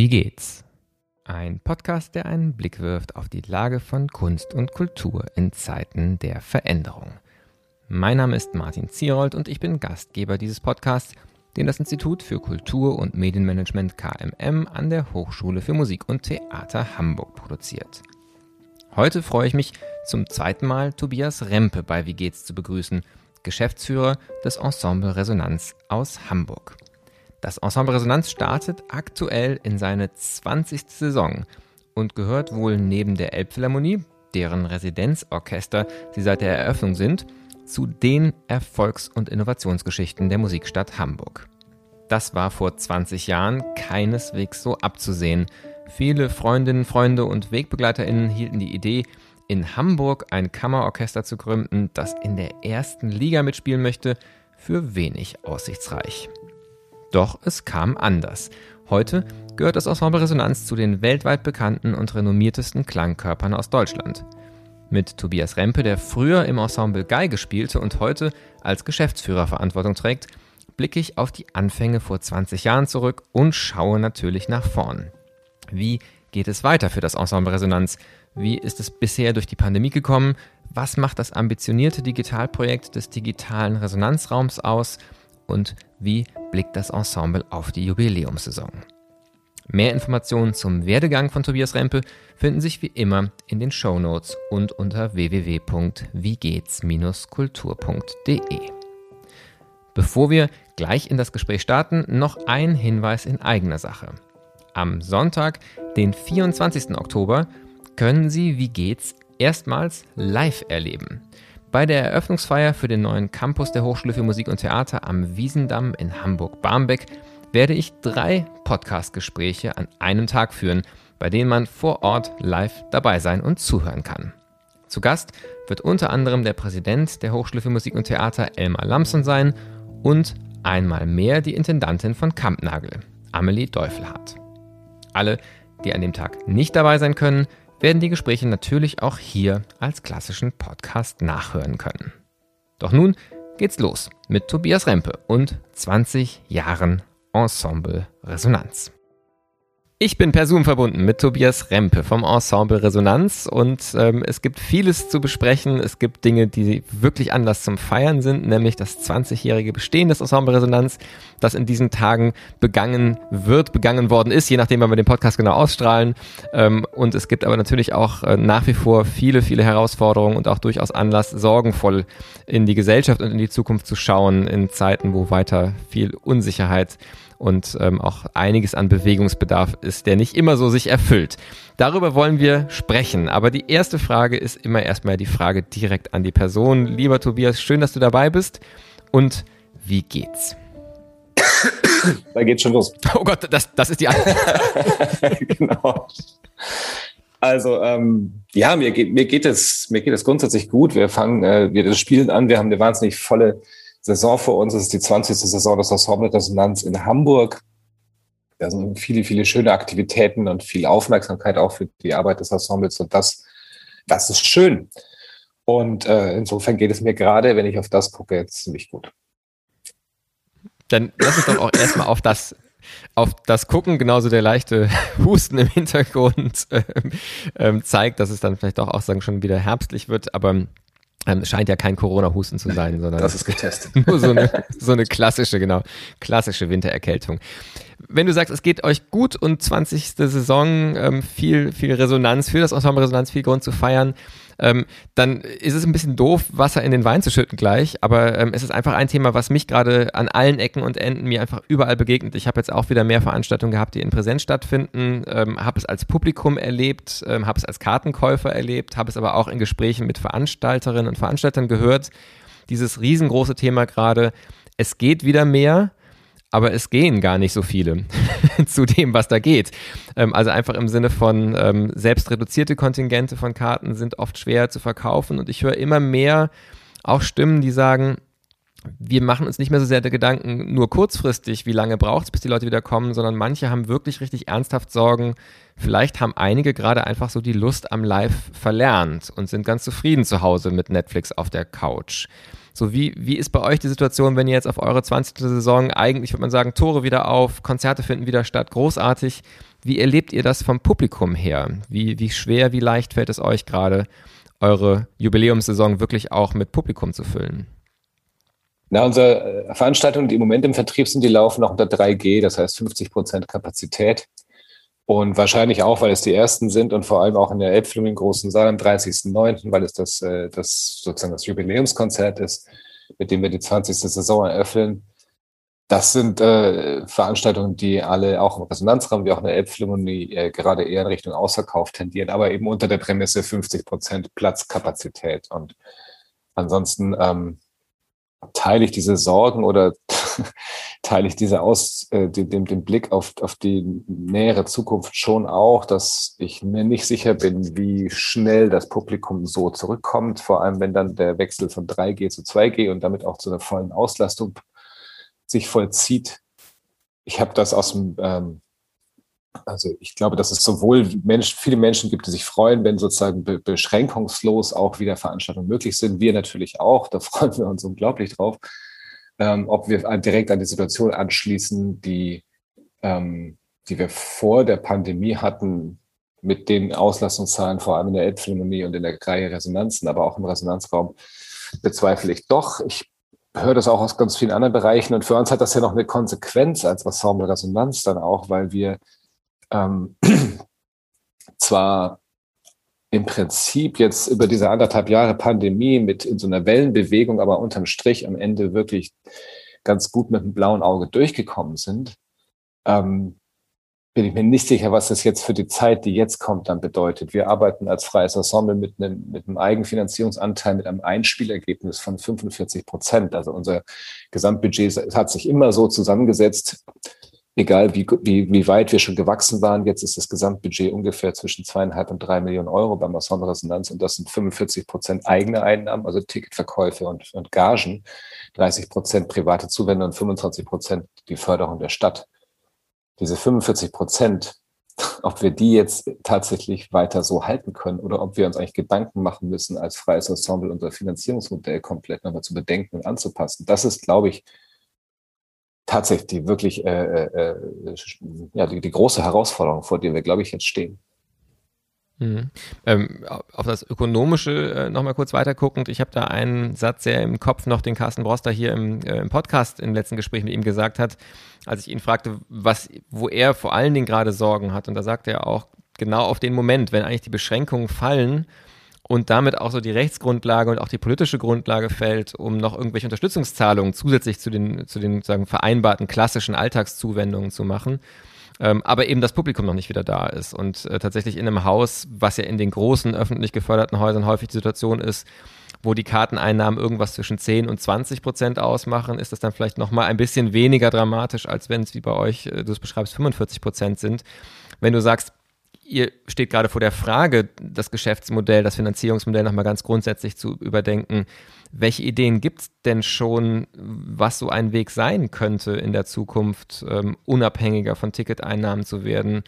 Wie geht's? Ein Podcast, der einen Blick wirft auf die Lage von Kunst und Kultur in Zeiten der Veränderung. Mein Name ist Martin Zierold und ich bin Gastgeber dieses Podcasts, den das Institut für Kultur- und Medienmanagement KMM an der Hochschule für Musik und Theater Hamburg produziert. Heute freue ich mich, zum zweiten Mal Tobias Rempe bei Wie geht's zu begrüßen, Geschäftsführer des Ensemble Resonanz aus Hamburg. Das Ensemble Resonanz startet aktuell in seine 20. Saison und gehört wohl neben der Elbphilharmonie, deren Residenzorchester sie seit der Eröffnung sind, zu den Erfolgs- und Innovationsgeschichten der Musikstadt Hamburg. Das war vor 20 Jahren keineswegs so abzusehen. Viele Freundinnen, Freunde und Wegbegleiterinnen hielten die Idee, in Hamburg ein Kammerorchester zu gründen, das in der ersten Liga mitspielen möchte, für wenig aussichtsreich. Doch es kam anders. Heute gehört das Ensemble Resonanz zu den weltweit bekannten und renommiertesten Klangkörpern aus Deutschland. Mit Tobias Rempe, der früher im Ensemble Geige spielte und heute als Geschäftsführer Verantwortung trägt, blicke ich auf die Anfänge vor 20 Jahren zurück und schaue natürlich nach vorn. Wie geht es weiter für das Ensemble Resonanz? Wie ist es bisher durch die Pandemie gekommen? Was macht das ambitionierte Digitalprojekt des digitalen Resonanzraums aus? Und wie blickt das Ensemble auf die Jubiläumssaison? Mehr Informationen zum Werdegang von Tobias Rempe finden sich wie immer in den Show Notes und unter www.wiegehts-kultur.de. Bevor wir gleich in das Gespräch starten, noch ein Hinweis in eigener Sache. Am Sonntag, den 24. Oktober, können Sie Wie geht's erstmals live erleben. Bei der Eröffnungsfeier für den neuen Campus der Hochschule für Musik und Theater am Wiesendamm in Hamburg-Barmbek werde ich drei Podcast-Gespräche an einem Tag führen, bei denen man vor Ort live dabei sein und zuhören kann. Zu Gast wird unter anderem der Präsident der Hochschule für Musik und Theater Elmar Lamson sein und einmal mehr die Intendantin von Kampnagel, Amelie Deufelhardt. Alle, die an dem Tag nicht dabei sein können, werden die Gespräche natürlich auch hier als klassischen Podcast nachhören können. Doch nun geht's los mit Tobias Rempe und 20 Jahren Ensemble Resonanz. Ich bin per Zoom verbunden mit Tobias Rempe vom Ensemble Resonanz und ähm, es gibt vieles zu besprechen. Es gibt Dinge, die wirklich Anlass zum Feiern sind, nämlich das 20-jährige Bestehen des Ensemble Resonanz, das in diesen Tagen begangen wird, begangen worden ist, je nachdem, wann wir den Podcast genau ausstrahlen. Ähm, und es gibt aber natürlich auch äh, nach wie vor viele, viele Herausforderungen und auch durchaus Anlass, sorgenvoll in die Gesellschaft und in die Zukunft zu schauen, in Zeiten, wo weiter viel Unsicherheit und ähm, auch einiges an Bewegungsbedarf ist, der nicht immer so sich erfüllt. Darüber wollen wir sprechen. Aber die erste Frage ist immer erstmal die Frage direkt an die Person. Lieber Tobias, schön, dass du dabei bist. Und wie geht's? Da geht's schon los. Oh Gott, das, das ist die Antwort. genau. Also ähm, ja, mir geht, mir geht es mir geht es grundsätzlich gut. Wir fangen äh, wir das Spielen an. Wir haben eine wahnsinnig volle Saison vor uns. Es ist die 20. Saison des Ensemble Resonanz in Hamburg. Da sind viele, viele schöne Aktivitäten und viel Aufmerksamkeit auch für die Arbeit des Ensembles. Und das, das ist schön. Und äh, insofern geht es mir gerade, wenn ich auf das gucke, jetzt ziemlich gut. Dann lass uns doch auch erstmal auf das auf das Gucken, genauso der leichte Husten im Hintergrund äh, äh, zeigt, dass es dann vielleicht auch, auch sagen, schon wieder herbstlich wird. Aber ähm, scheint ja kein Corona-Husten zu sein, sondern. Das ist getestet. Nur so eine, so eine klassische, genau, klassische Wintererkältung. Wenn du sagst, es geht euch gut und 20. Saison, ähm, viel, viel Resonanz, für das Ensemble Resonanz, viel Grund zu feiern, ähm, dann ist es ein bisschen doof, Wasser in den Wein zu schütten gleich. Aber ähm, es ist einfach ein Thema, was mich gerade an allen Ecken und Enden mir einfach überall begegnet. Ich habe jetzt auch wieder mehr Veranstaltungen gehabt, die in Präsenz stattfinden, ähm, habe es als Publikum erlebt, ähm, habe es als Kartenkäufer erlebt, habe es aber auch in Gesprächen mit Veranstalterinnen und Veranstaltern gehört. Dieses riesengroße Thema gerade, es geht wieder mehr aber es gehen gar nicht so viele zu dem, was da geht. Ähm, also einfach im Sinne von ähm, selbst reduzierte Kontingente von Karten sind oft schwer zu verkaufen und ich höre immer mehr auch Stimmen, die sagen, wir machen uns nicht mehr so sehr Gedanken, nur kurzfristig, wie lange braucht es, bis die Leute wieder kommen, sondern manche haben wirklich richtig ernsthaft Sorgen. Vielleicht haben einige gerade einfach so die Lust am Live verlernt und sind ganz zufrieden zu Hause mit Netflix auf der Couch. So, wie, wie ist bei euch die Situation, wenn ihr jetzt auf eure 20. Saison eigentlich, würde man sagen, Tore wieder auf, Konzerte finden wieder statt, großartig. Wie erlebt ihr das vom Publikum her? Wie, wie schwer, wie leicht fällt es euch gerade, eure Jubiläumssaison wirklich auch mit Publikum zu füllen? Na, unsere äh, Veranstaltungen, die im Moment im Vertrieb sind, die laufen noch unter 3G, das heißt 50 Prozent Kapazität. Und wahrscheinlich auch, weil es die ersten sind und vor allem auch in der Elbphilharmonie im großen Saal am 30.09., weil es das, äh, das sozusagen das Jubiläumskonzert ist, mit dem wir die 20. Saison eröffnen. Das sind äh, Veranstaltungen, die alle auch im Resonanzraum wie auch in der Elbphilharmonie äh, gerade eher in Richtung Ausverkauf tendieren, aber eben unter der Prämisse 50 Prozent Platzkapazität. Und ansonsten ähm, teile ich diese Sorgen oder teile ich diese aus, äh, den, den Blick auf, auf die nähere Zukunft schon auch, dass ich mir nicht sicher bin, wie schnell das Publikum so zurückkommt, vor allem wenn dann der Wechsel von 3G zu 2G und damit auch zu einer vollen Auslastung sich vollzieht. Ich habe das aus dem ähm, also ich glaube, dass es sowohl Mensch, viele Menschen gibt, die sich freuen, wenn sozusagen be beschränkungslos auch wieder Veranstaltungen möglich sind. Wir natürlich auch, da freuen wir uns unglaublich drauf. Ähm, ob wir direkt an die Situation anschließen, die, ähm, die wir vor der Pandemie hatten, mit den Auslastungszahlen, vor allem in der Elbphilharmonie und in der Reihe Resonanzen, aber auch im Resonanzraum, bezweifle ich doch. Ich höre das auch aus ganz vielen anderen Bereichen und für uns hat das ja noch eine Konsequenz als Ensemble Resonanz dann auch, weil wir ähm, zwar im Prinzip jetzt über diese anderthalb Jahre Pandemie mit in so einer Wellenbewegung, aber unterm Strich am Ende wirklich ganz gut mit dem blauen Auge durchgekommen sind, ähm, bin ich mir nicht sicher, was das jetzt für die Zeit, die jetzt kommt, dann bedeutet. Wir arbeiten als freies Ensemble mit einem, mit einem Eigenfinanzierungsanteil, mit einem Einspielergebnis von 45 Prozent. Also unser Gesamtbudget hat sich immer so zusammengesetzt, egal wie, wie, wie weit wir schon gewachsen waren, jetzt ist das Gesamtbudget ungefähr zwischen zweieinhalb und drei Millionen Euro beim Ensemble Resonanz und das sind 45 Prozent eigene Einnahmen, also Ticketverkäufe und, und Gagen, 30 Prozent private Zuwendung und 25 Prozent die Förderung der Stadt. Diese 45 Prozent, ob wir die jetzt tatsächlich weiter so halten können oder ob wir uns eigentlich Gedanken machen müssen, als freies Ensemble unser Finanzierungsmodell komplett nochmal zu bedenken und anzupassen. Das ist, glaube ich, tatsächlich die wirklich äh, äh, äh, ja, die, die große Herausforderung, vor der wir, glaube ich, jetzt stehen. Mhm. Ähm, auf das Ökonomische äh, nochmal kurz weiterguckend. Ich habe da einen Satz sehr im Kopf noch, den Carsten Broster hier im, äh, im Podcast im letzten Gespräch mit ihm gesagt hat, als ich ihn fragte, was, wo er vor allen Dingen gerade Sorgen hat. Und da sagte er auch, genau auf den Moment, wenn eigentlich die Beschränkungen fallen, und damit auch so die Rechtsgrundlage und auch die politische Grundlage fällt, um noch irgendwelche Unterstützungszahlungen zusätzlich zu den, zu den sagen, vereinbarten klassischen Alltagszuwendungen zu machen. Ähm, aber eben das Publikum noch nicht wieder da ist. Und äh, tatsächlich in einem Haus, was ja in den großen öffentlich geförderten Häusern häufig die Situation ist, wo die Karteneinnahmen irgendwas zwischen 10 und 20 Prozent ausmachen, ist das dann vielleicht nochmal ein bisschen weniger dramatisch, als wenn es wie bei euch, äh, du es beschreibst, 45 Prozent sind. Wenn du sagst, ihr steht gerade vor der Frage, das Geschäftsmodell, das Finanzierungsmodell nochmal ganz grundsätzlich zu überdenken. Welche Ideen gibt es denn schon, was so ein Weg sein könnte in der Zukunft, ähm, unabhängiger von Ticketeinnahmen zu werden?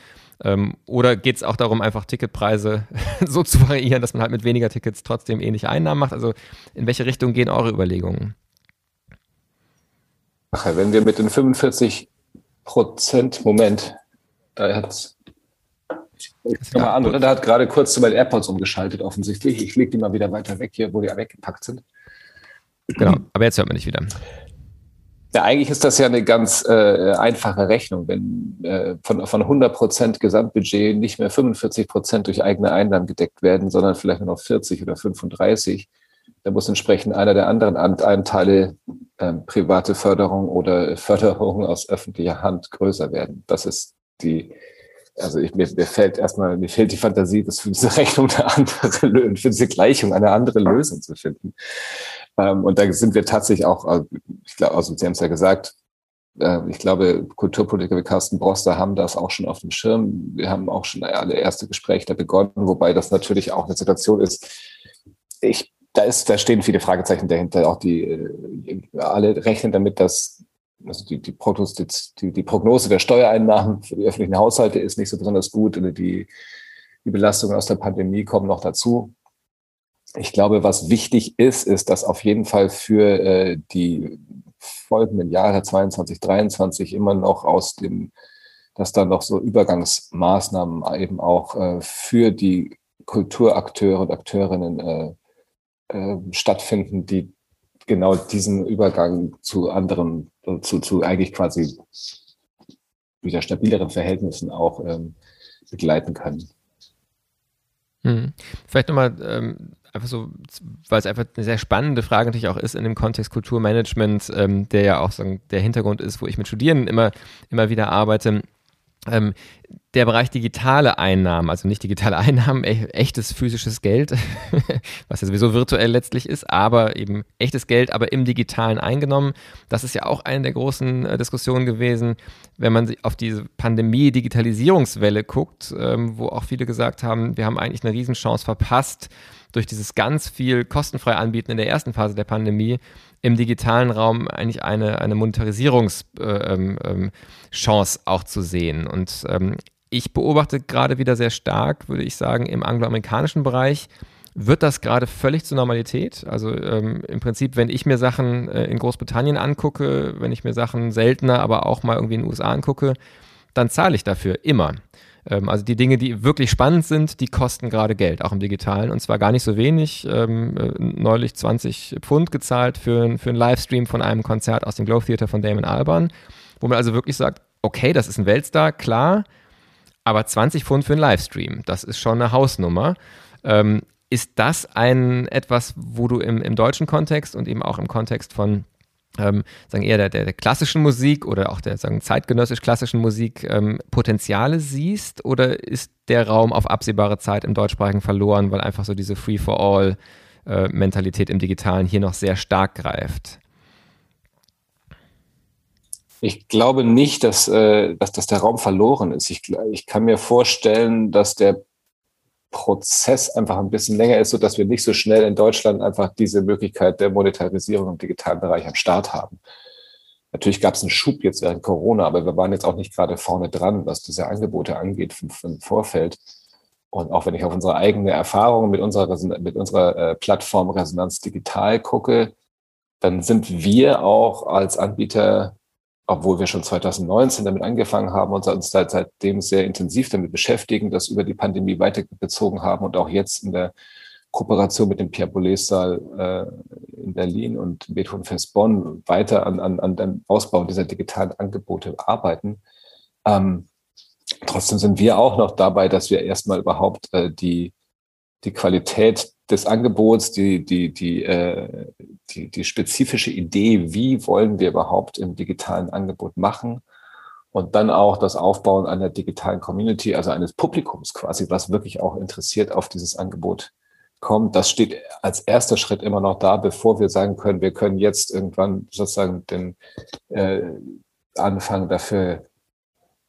Ähm, oder geht es auch darum, einfach Ticketpreise so zu variieren, dass man halt mit weniger Tickets trotzdem ähnliche Einnahmen macht? Also in welche Richtung gehen eure Überlegungen? Wenn wir mit den 45 Prozent, Moment, da hat es ich mal an, oder? Der hat gerade kurz zu meinen AirPods umgeschaltet, offensichtlich. Ich lege die mal wieder weiter weg hier, wo die weggepackt sind. Genau, aber jetzt hört man nicht wieder. Ja, eigentlich ist das ja eine ganz äh, einfache Rechnung. Wenn äh, von, von 100 Prozent Gesamtbudget nicht mehr 45 Prozent durch eigene Einnahmen gedeckt werden, sondern vielleicht nur noch 40 oder 35, dann muss entsprechend einer der anderen Anteile äh, private Förderung oder Förderung aus öffentlicher Hand größer werden. Das ist die also ich, mir, mir fällt erstmal, mir fehlt die Fantasie, das für diese Rechnung eine andere, für diese Gleichung eine andere Lösung zu finden. Ähm, und da sind wir tatsächlich auch, äh, ich glaube, also Sie haben es ja gesagt, äh, ich glaube, Kulturpolitiker wie Carsten Broster haben das auch schon auf dem Schirm. Wir haben auch schon alle erste Gespräche da begonnen, wobei das natürlich auch eine Situation ist. Ich, da ist, da stehen viele Fragezeichen dahinter. Auch die, äh, alle rechnen damit, dass also die, die, die, die Prognose der Steuereinnahmen für die öffentlichen Haushalte ist nicht so besonders gut. Die, die Belastungen aus der Pandemie kommen noch dazu. Ich glaube, was wichtig ist, ist, dass auf jeden Fall für äh, die folgenden Jahre 22, 23 immer noch aus dem dass da noch so Übergangsmaßnahmen eben auch äh, für die Kulturakteure und Akteurinnen äh, äh, stattfinden, die genau diesen Übergang zu anderen, zu, zu eigentlich quasi wieder stabileren Verhältnissen auch ähm, begleiten können. Hm. Vielleicht nochmal ähm, einfach so, weil es einfach eine sehr spannende Frage natürlich auch ist in dem Kontext Kulturmanagement, ähm, der ja auch so der Hintergrund ist, wo ich mit Studierenden immer, immer wieder arbeite. Ähm, der Bereich digitale Einnahmen, also nicht digitale Einnahmen, e echtes physisches Geld, was ja sowieso virtuell letztlich ist, aber eben echtes Geld, aber im digitalen eingenommen. Das ist ja auch eine der großen äh, Diskussionen gewesen, wenn man auf diese Pandemie-Digitalisierungswelle guckt, ähm, wo auch viele gesagt haben, wir haben eigentlich eine Riesenchance verpasst, durch dieses ganz viel kostenfrei anbieten in der ersten Phase der Pandemie im digitalen Raum eigentlich eine, eine Monetarisierungschance äh, ähm, ähm auch zu sehen. Und ähm, ich beobachte gerade wieder sehr stark, würde ich sagen, im angloamerikanischen Bereich wird das gerade völlig zur Normalität. Also ähm, im Prinzip, wenn ich mir Sachen äh, in Großbritannien angucke, wenn ich mir Sachen seltener, aber auch mal irgendwie in den USA angucke, dann zahle ich dafür immer. Ähm, also die Dinge, die wirklich spannend sind, die kosten gerade Geld, auch im Digitalen. Und zwar gar nicht so wenig. Ähm, äh, neulich 20 Pfund gezahlt für, für einen Livestream von einem Konzert aus dem Globe Theater von Damon Alban, wo man also wirklich sagt, okay, das ist ein Weltstar, klar, aber 20 Pfund für einen Livestream, das ist schon eine Hausnummer. Ähm, ist das ein etwas, wo du im, im deutschen Kontext und eben auch im Kontext von ähm, sagen eher der, der, der, klassischen Musik oder auch der sagen zeitgenössisch klassischen Musik ähm, Potenziale siehst oder ist der Raum auf absehbare Zeit im deutschsprachigen verloren, weil einfach so diese Free for All äh, im Digitalen hier noch sehr stark greift? Ich glaube nicht, dass, äh, dass, dass der Raum verloren ist. Ich, ich kann mir vorstellen, dass der Prozess einfach ein bisschen länger ist, so dass wir nicht so schnell in Deutschland einfach diese Möglichkeit der Monetarisierung im digitalen Bereich am Start haben. Natürlich gab es einen Schub jetzt während Corona, aber wir waren jetzt auch nicht gerade vorne dran, was diese Angebote angeht vom, vom Vorfeld. Und auch wenn ich auf unsere eigene Erfahrung mit unserer, mit unserer äh, Plattform Resonanz Digital gucke, dann sind wir auch als Anbieter obwohl wir schon 2019 damit angefangen haben und uns seitdem sehr intensiv damit beschäftigen, das über die Pandemie weitergezogen haben und auch jetzt in der Kooperation mit dem Pierre Boulez Saal äh, in Berlin und Beethoven Fest Bonn weiter an, an, an dem Ausbau dieser digitalen Angebote arbeiten. Ähm, trotzdem sind wir auch noch dabei, dass wir erstmal überhaupt äh, die, die Qualität des Angebots, die, die, die, äh, die, die spezifische Idee, wie wollen wir überhaupt im digitalen Angebot machen und dann auch das Aufbauen einer digitalen Community, also eines Publikums quasi, was wirklich auch interessiert auf dieses Angebot kommt. Das steht als erster Schritt immer noch da, bevor wir sagen können, wir können jetzt irgendwann sozusagen den äh, anfangen, dafür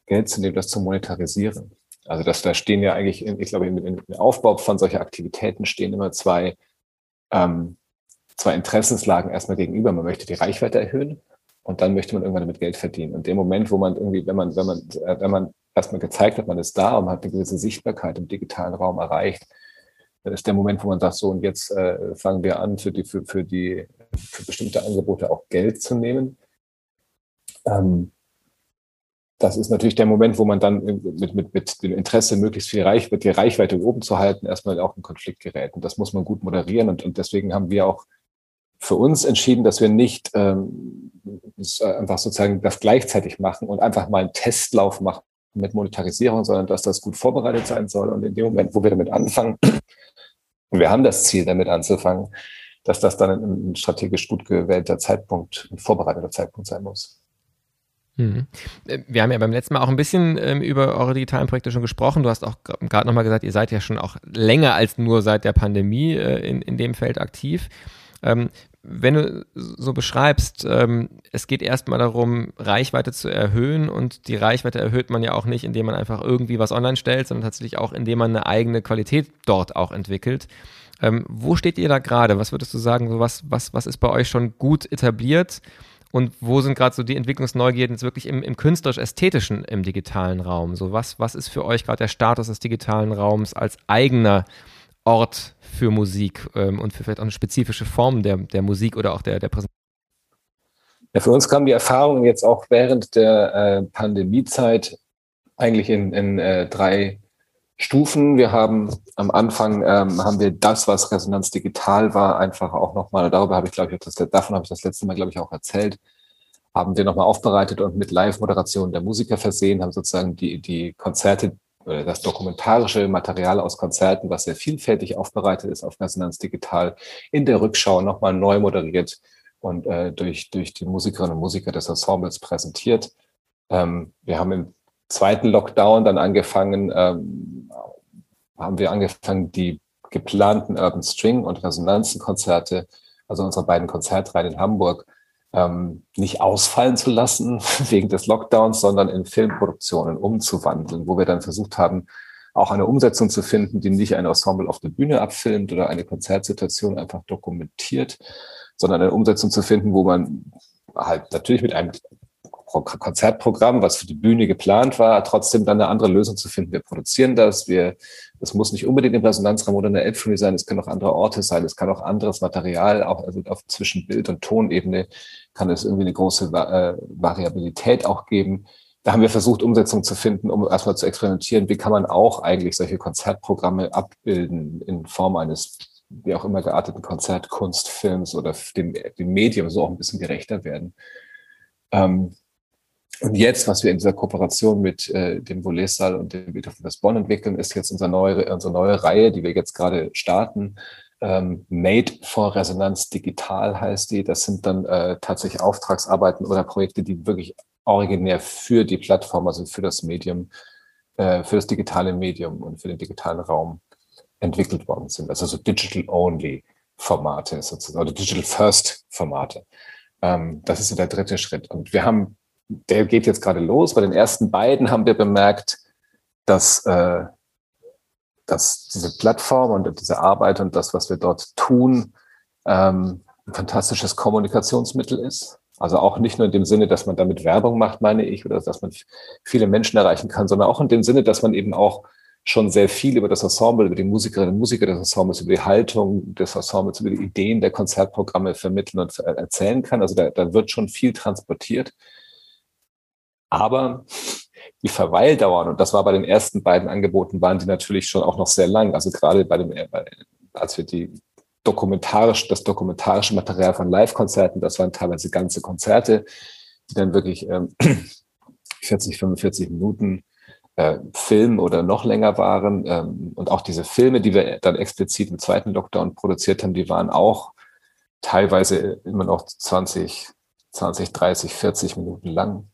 Geld zu nehmen, das zu monetarisieren. Also das, da stehen ja eigentlich, ich glaube, im, Aufbau von solcher Aktivitäten stehen immer zwei, ähm, zwei Interessenslagen erstmal gegenüber. Man möchte die Reichweite erhöhen und dann möchte man irgendwann damit Geld verdienen. Und dem Moment, wo man irgendwie, wenn man, wenn man, äh, wenn man erstmal gezeigt hat, man ist da und man hat eine gewisse Sichtbarkeit im digitalen Raum erreicht, dann ist der Moment, wo man sagt, so und jetzt äh, fangen wir an, für die, für, für die, für bestimmte Angebote auch Geld zu nehmen. Ähm, das ist natürlich der Moment, wo man dann mit, mit, mit dem Interesse, möglichst viel Reichweite, die Reichweite oben zu halten, erstmal auch in Konflikt gerät. Und das muss man gut moderieren. Und, und deswegen haben wir auch für uns entschieden, dass wir nicht ähm, einfach sozusagen das gleichzeitig machen und einfach mal einen Testlauf machen mit Monetarisierung, sondern dass das gut vorbereitet sein soll. Und in dem Moment, wo wir damit anfangen, und wir haben das Ziel, damit anzufangen, dass das dann ein strategisch gut gewählter Zeitpunkt, ein vorbereiteter Zeitpunkt sein muss. Mhm. Äh, wir haben ja beim letzten Mal auch ein bisschen ähm, über eure digitalen Projekte schon gesprochen. Du hast auch gerade nochmal gesagt, ihr seid ja schon auch länger als nur seit der Pandemie äh, in, in dem Feld aktiv. Ähm, wenn du so beschreibst, ähm, es geht erstmal darum, Reichweite zu erhöhen und die Reichweite erhöht man ja auch nicht, indem man einfach irgendwie was online stellt, sondern tatsächlich auch, indem man eine eigene Qualität dort auch entwickelt. Ähm, wo steht ihr da gerade? Was würdest du sagen, so was, was, was ist bei euch schon gut etabliert? Und wo sind gerade so die Entwicklungsneugierden jetzt wirklich im, im künstlerisch-ästhetischen im digitalen Raum? So was, was ist für euch gerade der Status des digitalen Raums als eigener Ort für Musik ähm, und für vielleicht auch eine spezifische Form der, der Musik oder auch der, der Präsentation? Ja, für uns kam die Erfahrung jetzt auch während der äh, Pandemiezeit eigentlich in, in äh, drei Stufen. Wir haben am Anfang ähm, haben wir das, was Resonanz digital war, einfach auch nochmal, darüber habe ich, glaube ich, das, davon habe ich das letzte Mal, glaube ich, auch erzählt, haben wir nochmal aufbereitet und mit Live-Moderation der Musiker versehen, haben sozusagen die, die Konzerte oder das dokumentarische Material aus Konzerten, was sehr vielfältig aufbereitet ist auf Resonanz Digital, in der Rückschau nochmal neu moderiert und äh, durch, durch die Musikerinnen und Musiker des Ensembles präsentiert. Ähm, wir haben im zweiten Lockdown dann angefangen, ähm, haben wir angefangen, die geplanten Urban String und Resonanzenkonzerte, also unsere beiden Konzertreihen in Hamburg, ähm, nicht ausfallen zu lassen wegen des Lockdowns, sondern in Filmproduktionen umzuwandeln, wo wir dann versucht haben, auch eine Umsetzung zu finden, die nicht ein Ensemble auf der Bühne abfilmt oder eine Konzertsituation einfach dokumentiert, sondern eine Umsetzung zu finden, wo man halt natürlich mit einem Konzertprogramm, was für die Bühne geplant war, trotzdem dann eine andere Lösung zu finden. Wir produzieren das, wir, das muss nicht unbedingt im Resonanzraum oder in der Elbphilharmonie sein, es können auch andere Orte sein, es kann auch anderes Material, auch also auf zwischen Bild- und Tonebene kann es irgendwie eine große äh, Variabilität auch geben. Da haben wir versucht, Umsetzung zu finden, um erstmal zu experimentieren, wie kann man auch eigentlich solche Konzertprogramme abbilden in Form eines wie auch immer gearteten Konzertkunstfilms oder dem, dem Medium so auch ein bisschen gerechter werden. Ähm, und jetzt, was wir in dieser Kooperation mit äh, dem Volesal und dem Beethoven Bonn entwickeln, ist jetzt unsere neue, unsere neue Reihe, die wir jetzt gerade starten. Ähm, Made for Resonanz Digital heißt die. Das sind dann äh, tatsächlich Auftragsarbeiten oder Projekte, die wirklich originär für die Plattform, also für das Medium, äh, für das digitale Medium und für den digitalen Raum entwickelt worden sind. Also so Digital-Only Formate sozusagen, oder Digital First Formate. Ähm, das ist so der dritte Schritt. Und wir haben der geht jetzt gerade los. Bei den ersten beiden haben wir bemerkt, dass, äh, dass diese Plattform und diese Arbeit und das, was wir dort tun, ähm, ein fantastisches Kommunikationsmittel ist. Also auch nicht nur in dem Sinne, dass man damit Werbung macht, meine ich, oder dass man viele Menschen erreichen kann, sondern auch in dem Sinne, dass man eben auch schon sehr viel über das Ensemble, über die Musikerinnen und Musiker des Ensembles, über die Haltung des Ensembles, über die Ideen der Konzertprogramme vermitteln und erzählen kann. Also da, da wird schon viel transportiert. Aber die Verweildauern, und das war bei den ersten beiden Angeboten, waren die natürlich schon auch noch sehr lang. Also gerade bei dem, äh, als wir die dokumentarisch, das dokumentarische Material von Live-Konzerten, das waren teilweise ganze Konzerte, die dann wirklich ähm, 40, 45 Minuten äh, Film oder noch länger waren. Ähm, und auch diese Filme, die wir dann explizit im zweiten Lockdown produziert haben, die waren auch teilweise immer noch 20, 20, 30, 40 Minuten lang.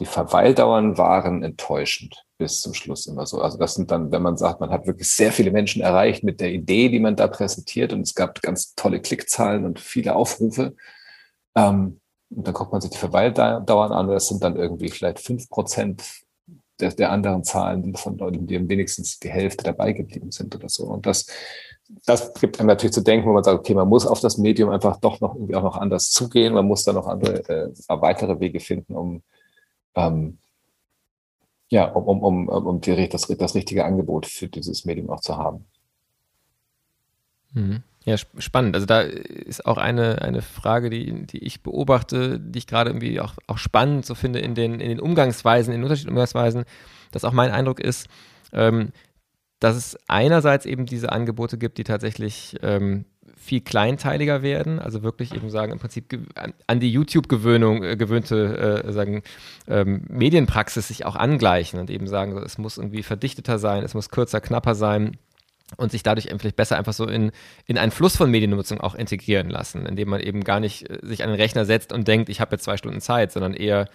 Die Verweildauern waren enttäuschend bis zum Schluss immer so. Also das sind dann, wenn man sagt, man hat wirklich sehr viele Menschen erreicht mit der Idee, die man da präsentiert und es gab ganz tolle Klickzahlen und viele Aufrufe. Ähm, und dann guckt man sich die Verweildauern an und das sind dann irgendwie vielleicht fünf Prozent der, der anderen Zahlen, von Leuten, die wenigstens die Hälfte dabei geblieben sind oder so. Und das, das gibt einem natürlich zu denken, wo man sagt, okay, man muss auf das Medium einfach doch noch irgendwie auch noch anders zugehen, man muss da noch andere, äh, weitere Wege finden, um ähm, ja, um, um, um, um die, das, das richtige Angebot für dieses Medium auch zu haben. Mhm. Ja, spannend. Also da ist auch eine, eine Frage, die, die ich beobachte, die ich gerade irgendwie auch, auch spannend so finde in den, in den Umgangsweisen, in den unterschiedlichen Umgangsweisen, dass auch mein Eindruck ist, ähm, dass es einerseits eben diese Angebote gibt, die tatsächlich ähm, viel kleinteiliger werden, also wirklich eben sagen, im Prinzip an, die YouTube-Gewöhnung äh, gewöhnte äh, sagen, ähm, Medienpraxis sich auch angleichen und eben sagen, es muss irgendwie verdichteter sein, es muss kürzer, knapper sein und sich dadurch vielleicht besser einfach so in, in einen Fluss von Mediennutzung auch integrieren lassen, indem man eben gar nicht äh, sich an den Rechner setzt und denkt, ich habe jetzt zwei Stunden Zeit, sondern eher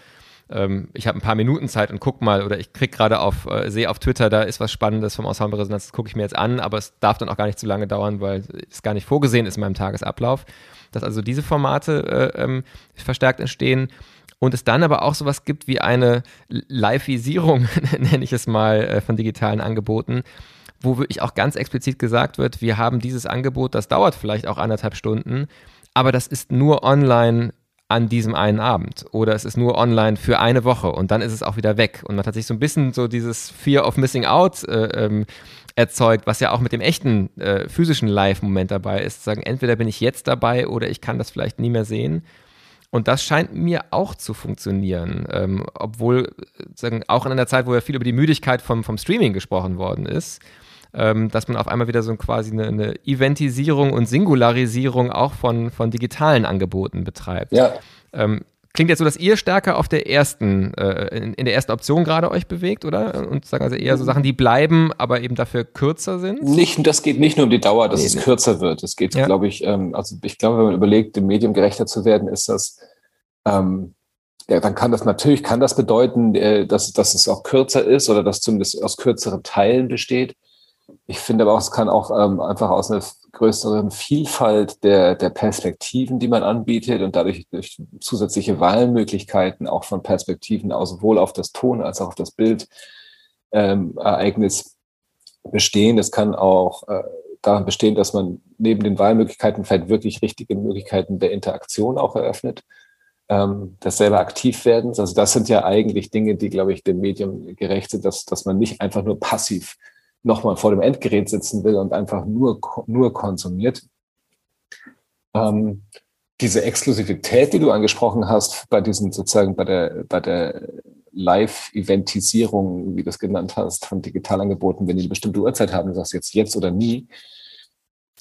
ähm, ich habe ein paar Minuten Zeit und guck mal oder ich krieg gerade auf, äh, sehe auf Twitter, da ist was Spannendes vom Ensemble Resonanz, das gucke ich mir jetzt an, aber es darf dann auch gar nicht zu lange dauern, weil es gar nicht vorgesehen ist in meinem Tagesablauf. Dass also diese Formate äh, ähm, verstärkt entstehen und es dann aber auch sowas gibt wie eine Liveisierung, nenne ich es mal, äh, von digitalen Angeboten, wo wirklich auch ganz explizit gesagt wird, wir haben dieses Angebot, das dauert vielleicht auch anderthalb Stunden, aber das ist nur online an diesem einen Abend oder es ist nur online für eine Woche und dann ist es auch wieder weg. Und man hat sich so ein bisschen so dieses Fear of Missing Out äh, ähm, erzeugt, was ja auch mit dem echten äh, physischen Live-Moment dabei ist. Sagen, entweder bin ich jetzt dabei oder ich kann das vielleicht nie mehr sehen. Und das scheint mir auch zu funktionieren, ähm, obwohl sagen, auch in einer Zeit, wo ja viel über die Müdigkeit vom, vom Streaming gesprochen worden ist, ähm, dass man auf einmal wieder so quasi eine, eine, Eventisierung und Singularisierung auch von, von digitalen Angeboten betreibt. Ja. Ähm, klingt jetzt so, dass ihr stärker auf der ersten, äh, in, in, der ersten Option gerade euch bewegt, oder? Und sagen also eher so Sachen, die bleiben, aber eben dafür kürzer sind? Nicht, das geht nicht nur um die Dauer, dass nee, es kürzer wird. Es geht, ja. glaube ich, ähm, also ich glaube, wenn man überlegt, dem Medium gerechter zu werden, ist das, ähm, ja, dann kann das natürlich, kann das bedeuten, äh, dass, dass es auch kürzer ist oder dass zumindest aus kürzeren Teilen besteht. Ich finde aber auch, es kann auch ähm, einfach aus einer größeren Vielfalt der, der Perspektiven, die man anbietet und dadurch durch zusätzliche Wahlmöglichkeiten auch von Perspektiven aus sowohl auf das Ton als auch auf das Bild ähm, Ereignis bestehen. Das kann auch äh, daran bestehen, dass man neben den Wahlmöglichkeiten vielleicht wirklich richtige Möglichkeiten der Interaktion auch eröffnet, ähm, des selber aktiv werden. Also das sind ja eigentlich Dinge, die, glaube ich, dem Medium gerecht sind, dass, dass man nicht einfach nur passiv nochmal vor dem Endgerät sitzen will und einfach nur, nur konsumiert. Ähm, diese Exklusivität, die du angesprochen hast, bei diesem sozusagen bei der, bei der Live-Eventisierung, wie du es genannt hast, von Digitalangeboten, wenn die eine bestimmte Uhrzeit haben, du sagst jetzt jetzt oder nie,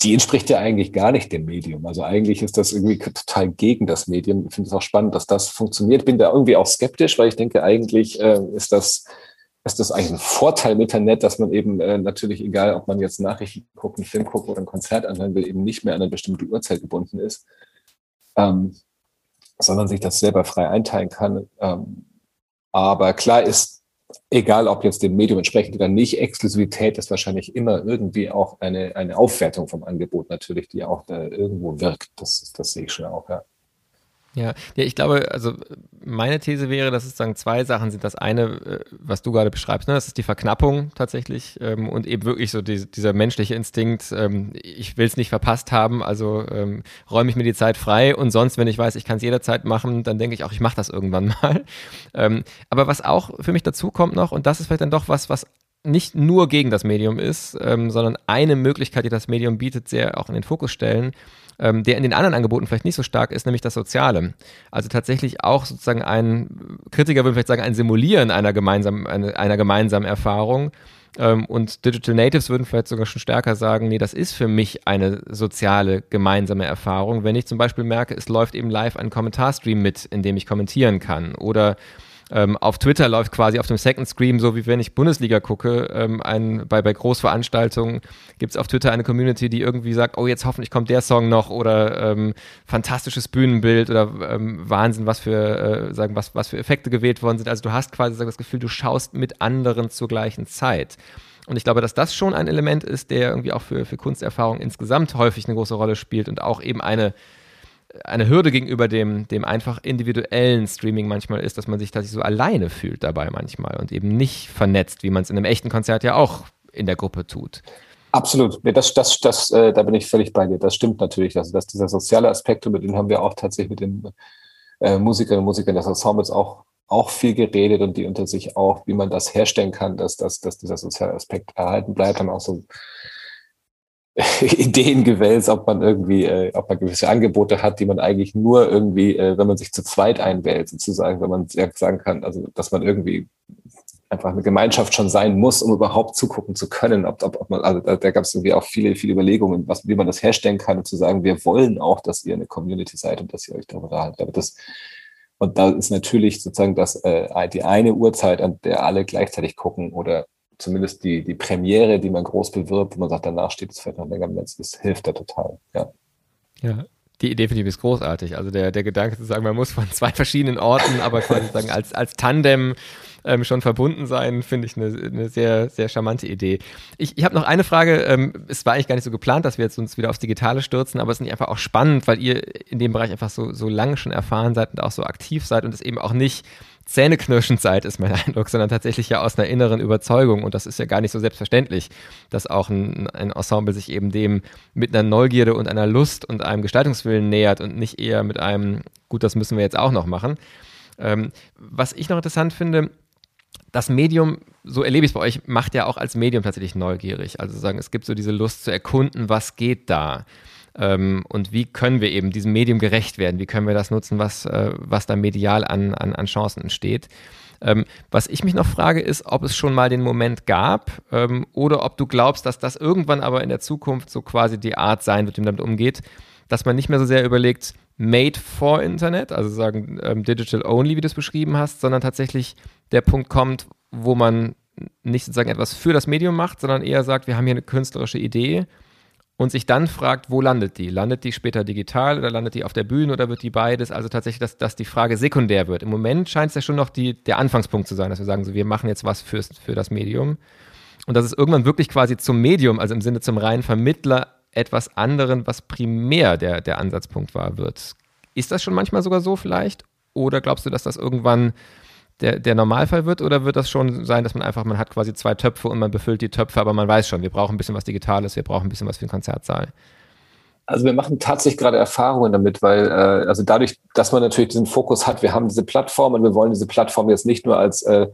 die entspricht ja eigentlich gar nicht dem Medium. Also eigentlich ist das irgendwie total gegen das Medium. Ich finde es auch spannend, dass das funktioniert. Bin da irgendwie auch skeptisch, weil ich denke, eigentlich äh, ist das ist das eigentlich ein Vorteil im Internet, dass man eben äh, natürlich, egal ob man jetzt Nachrichten guckt, einen Film guckt oder ein Konzert anhören will, eben nicht mehr an eine bestimmte Uhrzeit gebunden ist, ähm, sondern sich das selber frei einteilen kann. Ähm, aber klar ist, egal ob jetzt dem Medium entsprechend oder nicht, Exklusivität ist wahrscheinlich immer irgendwie auch eine, eine Aufwertung vom Angebot natürlich, die auch da irgendwo wirkt. Das, das sehe ich schon auch, ja. Ja, ja, ich glaube, also meine These wäre, dass es dann zwei Sachen sind. Das eine, äh, was du gerade beschreibst, ne, das ist die Verknappung tatsächlich ähm, und eben wirklich so die, dieser menschliche Instinkt, ähm, ich will es nicht verpasst haben, also ähm, räume ich mir die Zeit frei und sonst, wenn ich weiß, ich kann es jederzeit machen, dann denke ich auch, ich mache das irgendwann mal. Ähm, aber was auch für mich dazu kommt noch, und das ist vielleicht dann doch was, was nicht nur gegen das Medium ist, ähm, sondern eine Möglichkeit, die das Medium bietet, sehr auch in den Fokus stellen, ähm, der in den anderen Angeboten vielleicht nicht so stark ist, nämlich das Soziale. Also tatsächlich auch sozusagen ein, Kritiker würden vielleicht sagen, ein Simulieren einer gemeinsamen, einer, gemeinsamen Erfahrung. Ähm, und Digital Natives würden vielleicht sogar schon stärker sagen, nee, das ist für mich eine soziale gemeinsame Erfahrung, wenn ich zum Beispiel merke, es läuft eben live ein Kommentarstream mit, in dem ich kommentieren kann. Oder ähm, auf Twitter läuft quasi auf dem Second Screen, so wie wenn ich Bundesliga gucke, ähm, ein, bei, bei Großveranstaltungen gibt es auf Twitter eine Community, die irgendwie sagt, oh, jetzt hoffentlich kommt der Song noch oder ähm, fantastisches Bühnenbild oder ähm, Wahnsinn, was für, äh, sagen, was, was für Effekte gewählt worden sind. Also du hast quasi das Gefühl, du schaust mit anderen zur gleichen Zeit. Und ich glaube, dass das schon ein Element ist, der irgendwie auch für, für Kunsterfahrung insgesamt häufig eine große Rolle spielt und auch eben eine eine Hürde gegenüber dem, dem einfach individuellen Streaming manchmal ist, dass man sich tatsächlich so alleine fühlt dabei manchmal und eben nicht vernetzt, wie man es in einem echten Konzert ja auch in der Gruppe tut. Absolut. Das, das, das, äh, da bin ich völlig bei dir. Das stimmt natürlich. Also, dass dieser soziale Aspekt, über den haben wir auch tatsächlich mit den äh, Musikerinnen und Musikern des Ensembles auch, auch viel geredet und die unter sich auch, wie man das herstellen kann, dass, dass, dass dieser soziale Aspekt erhalten bleibt. Haben auch so Ideen gewählt, ob man irgendwie, äh, ob man gewisse Angebote hat, die man eigentlich nur irgendwie, äh, wenn man sich zu zweit einwählt, sozusagen, wenn man sagen kann, also dass man irgendwie einfach eine Gemeinschaft schon sein muss, um überhaupt zugucken zu können. Ob, ob, ob man, also da, da gab es irgendwie auch viele, viele Überlegungen, was, wie man das herstellen kann und zu sagen, wir wollen auch, dass ihr eine Community seid und dass ihr euch darüber haltet. Aber das, und da ist natürlich sozusagen das äh, die eine Uhrzeit, an der alle gleichzeitig gucken oder zumindest die, die Premiere, die man groß bewirbt, wo man sagt, danach steht es vielleicht noch länger im Netz, das hilft da total. Ja. Ja, die Idee finde ich ist großartig. Also der, der Gedanke zu sagen, man muss von zwei verschiedenen Orten, aber quasi sagen, als, als Tandem ähm, schon verbunden sein, finde ich eine, eine sehr, sehr charmante Idee. Ich, ich habe noch eine Frage. Ähm, es war eigentlich gar nicht so geplant, dass wir jetzt uns wieder aufs Digitale stürzen, aber es ist nicht einfach auch spannend, weil ihr in dem Bereich einfach so, so lange schon erfahren seid und auch so aktiv seid und es eben auch nicht zähneknirschend seid, ist mein Eindruck, sondern tatsächlich ja aus einer inneren Überzeugung. Und das ist ja gar nicht so selbstverständlich, dass auch ein, ein Ensemble sich eben dem mit einer Neugierde und einer Lust und einem Gestaltungswillen nähert und nicht eher mit einem, gut, das müssen wir jetzt auch noch machen. Ähm, was ich noch interessant finde, das Medium, so erlebe ich es bei euch, macht ja auch als Medium tatsächlich neugierig. Also sagen, es gibt so diese Lust zu erkunden, was geht da. Ähm, und wie können wir eben diesem Medium gerecht werden? Wie können wir das nutzen, was, äh, was da medial an, an, an Chancen entsteht? Ähm, was ich mich noch frage, ist, ob es schon mal den Moment gab ähm, oder ob du glaubst, dass das irgendwann aber in der Zukunft so quasi die Art sein wird, wie man damit umgeht, dass man nicht mehr so sehr überlegt, made for Internet, also sagen ähm, digital only, wie du es beschrieben hast, sondern tatsächlich der Punkt kommt, wo man nicht sozusagen etwas für das Medium macht, sondern eher sagt, wir haben hier eine künstlerische Idee und sich dann fragt, wo landet die? Landet die später digital oder landet die auf der Bühne oder wird die beides? Also tatsächlich, dass, dass die Frage sekundär wird. Im Moment scheint es ja schon noch die, der Anfangspunkt zu sein, dass wir sagen, so, wir machen jetzt was fürs, für das Medium. Und dass es irgendwann wirklich quasi zum Medium, also im Sinne zum reinen Vermittler, etwas anderen, was primär der, der Ansatzpunkt war, wird. Ist das schon manchmal sogar so vielleicht? Oder glaubst du, dass das irgendwann der, der Normalfall wird oder wird das schon sein, dass man einfach, man hat quasi zwei Töpfe und man befüllt die Töpfe, aber man weiß schon, wir brauchen ein bisschen was Digitales, wir brauchen ein bisschen was für den Konzertsaal? Also wir machen tatsächlich gerade Erfahrungen damit, weil äh, also dadurch, dass man natürlich diesen Fokus hat, wir haben diese Plattform und wir wollen diese Plattform jetzt nicht nur als äh,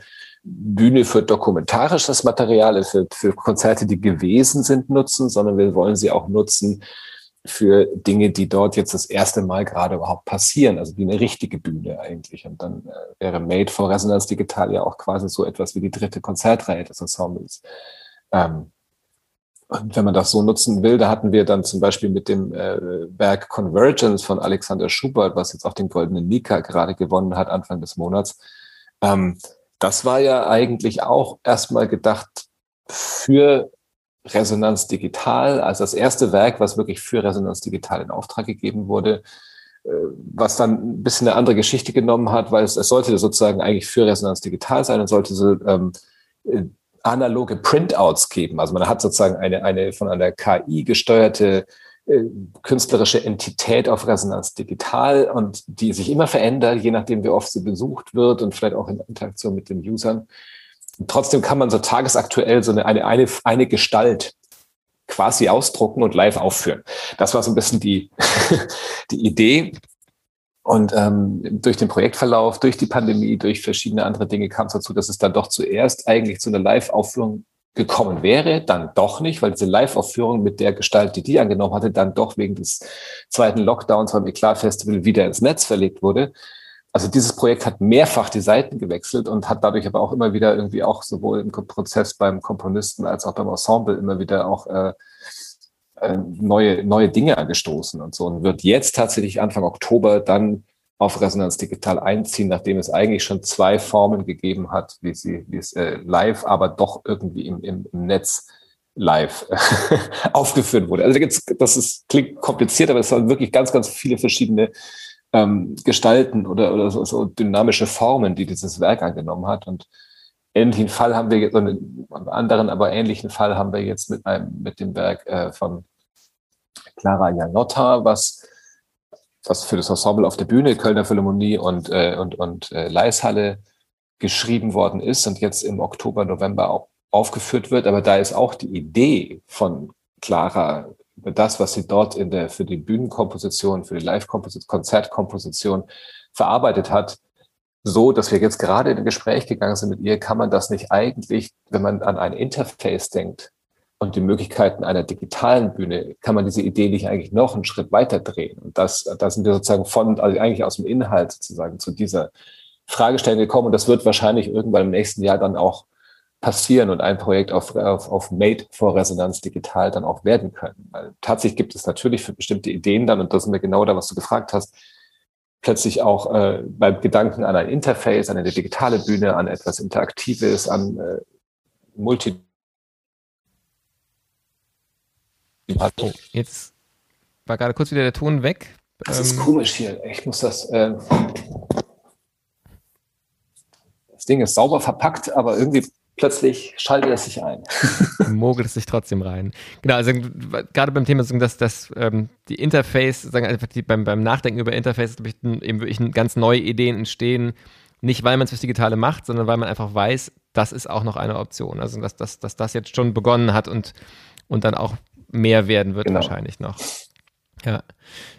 Bühne für dokumentarisches Material, für, für Konzerte, die gewesen sind, nutzen, sondern wir wollen sie auch nutzen für Dinge, die dort jetzt das erste Mal gerade überhaupt passieren, also wie eine richtige Bühne eigentlich. Und dann äh, wäre Made for Resonance Digital ja auch quasi so etwas wie die dritte Konzertreihe des Ensembles. Ähm, und wenn man das so nutzen will, da hatten wir dann zum Beispiel mit dem äh, Werk Convergence von Alexander Schubert, was jetzt auch den Goldenen Mika gerade gewonnen hat, Anfang des Monats. Ähm, das war ja eigentlich auch erstmal gedacht für Resonanz Digital, also das erste Werk, was wirklich für Resonanz Digital in Auftrag gegeben wurde, äh, was dann ein bisschen eine andere Geschichte genommen hat, weil es, es sollte sozusagen eigentlich für Resonanz Digital sein und sollte so ähm, äh, analoge Printouts geben. Also man hat sozusagen eine, eine von einer KI gesteuerte äh, künstlerische Entität auf Resonanz digital und die sich immer verändert, je nachdem, wie oft sie besucht wird und vielleicht auch in Interaktion mit den Usern. Trotzdem kann man so tagesaktuell so eine, eine, eine, Gestalt quasi ausdrucken und live aufführen. Das war so ein bisschen die, die Idee. Und ähm, durch den Projektverlauf, durch die Pandemie, durch verschiedene andere Dinge kam es dazu, dass es dann doch zuerst eigentlich zu einer Live-Aufführung gekommen wäre, dann doch nicht, weil diese Live-Aufführung mit der Gestalt, die die angenommen hatte, dann doch wegen des zweiten Lockdowns beim Eklat Festival wieder ins Netz verlegt wurde. Also dieses Projekt hat mehrfach die Seiten gewechselt und hat dadurch aber auch immer wieder irgendwie auch sowohl im Prozess beim Komponisten als auch beim Ensemble immer wieder auch äh, äh, neue, neue Dinge angestoßen und so und wird jetzt tatsächlich Anfang Oktober dann auf Resonanz Digital einziehen, nachdem es eigentlich schon zwei Formen gegeben hat, wie sie, wie es äh, live, aber doch irgendwie im, im, im Netz live aufgeführt wurde. Also jetzt, das ist, klingt kompliziert, aber es waren wirklich ganz, ganz viele verschiedene ähm, Gestalten oder, oder so, so dynamische Formen, die dieses Werk angenommen hat. Und ähnlichen Fall haben wir jetzt, einen anderen, aber ähnlichen Fall haben wir jetzt mit einem, mit dem Werk äh, von Clara Janotta, was was für das Ensemble auf der Bühne, Kölner Philharmonie und, äh, und, und äh, Leishalle geschrieben worden ist und jetzt im Oktober, November auch aufgeführt wird. Aber da ist auch die Idee von Clara, das, was sie dort in der, für die Bühnenkomposition, für die Live-Komposition, Konzertkomposition verarbeitet hat, so, dass wir jetzt gerade in ein Gespräch gegangen sind mit ihr, kann man das nicht eigentlich, wenn man an ein Interface denkt, und die Möglichkeiten einer digitalen Bühne kann man diese Idee nicht eigentlich noch einen Schritt weiter drehen. Und das, da sind wir sozusagen von, also eigentlich aus dem Inhalt sozusagen zu dieser Fragestellung gekommen. Und das wird wahrscheinlich irgendwann im nächsten Jahr dann auch passieren und ein Projekt auf, auf, auf Made for Resonanz digital dann auch werden können. Weil tatsächlich gibt es natürlich für bestimmte Ideen dann, und das sind wir genau da, was du gefragt hast, plötzlich auch äh, beim Gedanken an ein Interface, an eine digitale Bühne, an etwas Interaktives, an äh, Multi Oh, jetzt war gerade kurz wieder der Ton weg. Das ähm, ist komisch hier. Ich muss das. Äh, das Ding ist sauber verpackt, aber irgendwie plötzlich schaltet es sich ein. Mogelt es sich trotzdem rein. Genau, also gerade beim Thema, dass, dass ähm, die Interface, sagen einfach die, beim, beim Nachdenken über Interface, ich, eben wirklich ganz neue Ideen entstehen. Nicht, weil man es fürs Digitale macht, sondern weil man einfach weiß, das ist auch noch eine Option. Also, dass, dass, dass das jetzt schon begonnen hat und, und dann auch mehr werden wird genau. wahrscheinlich noch. Ja.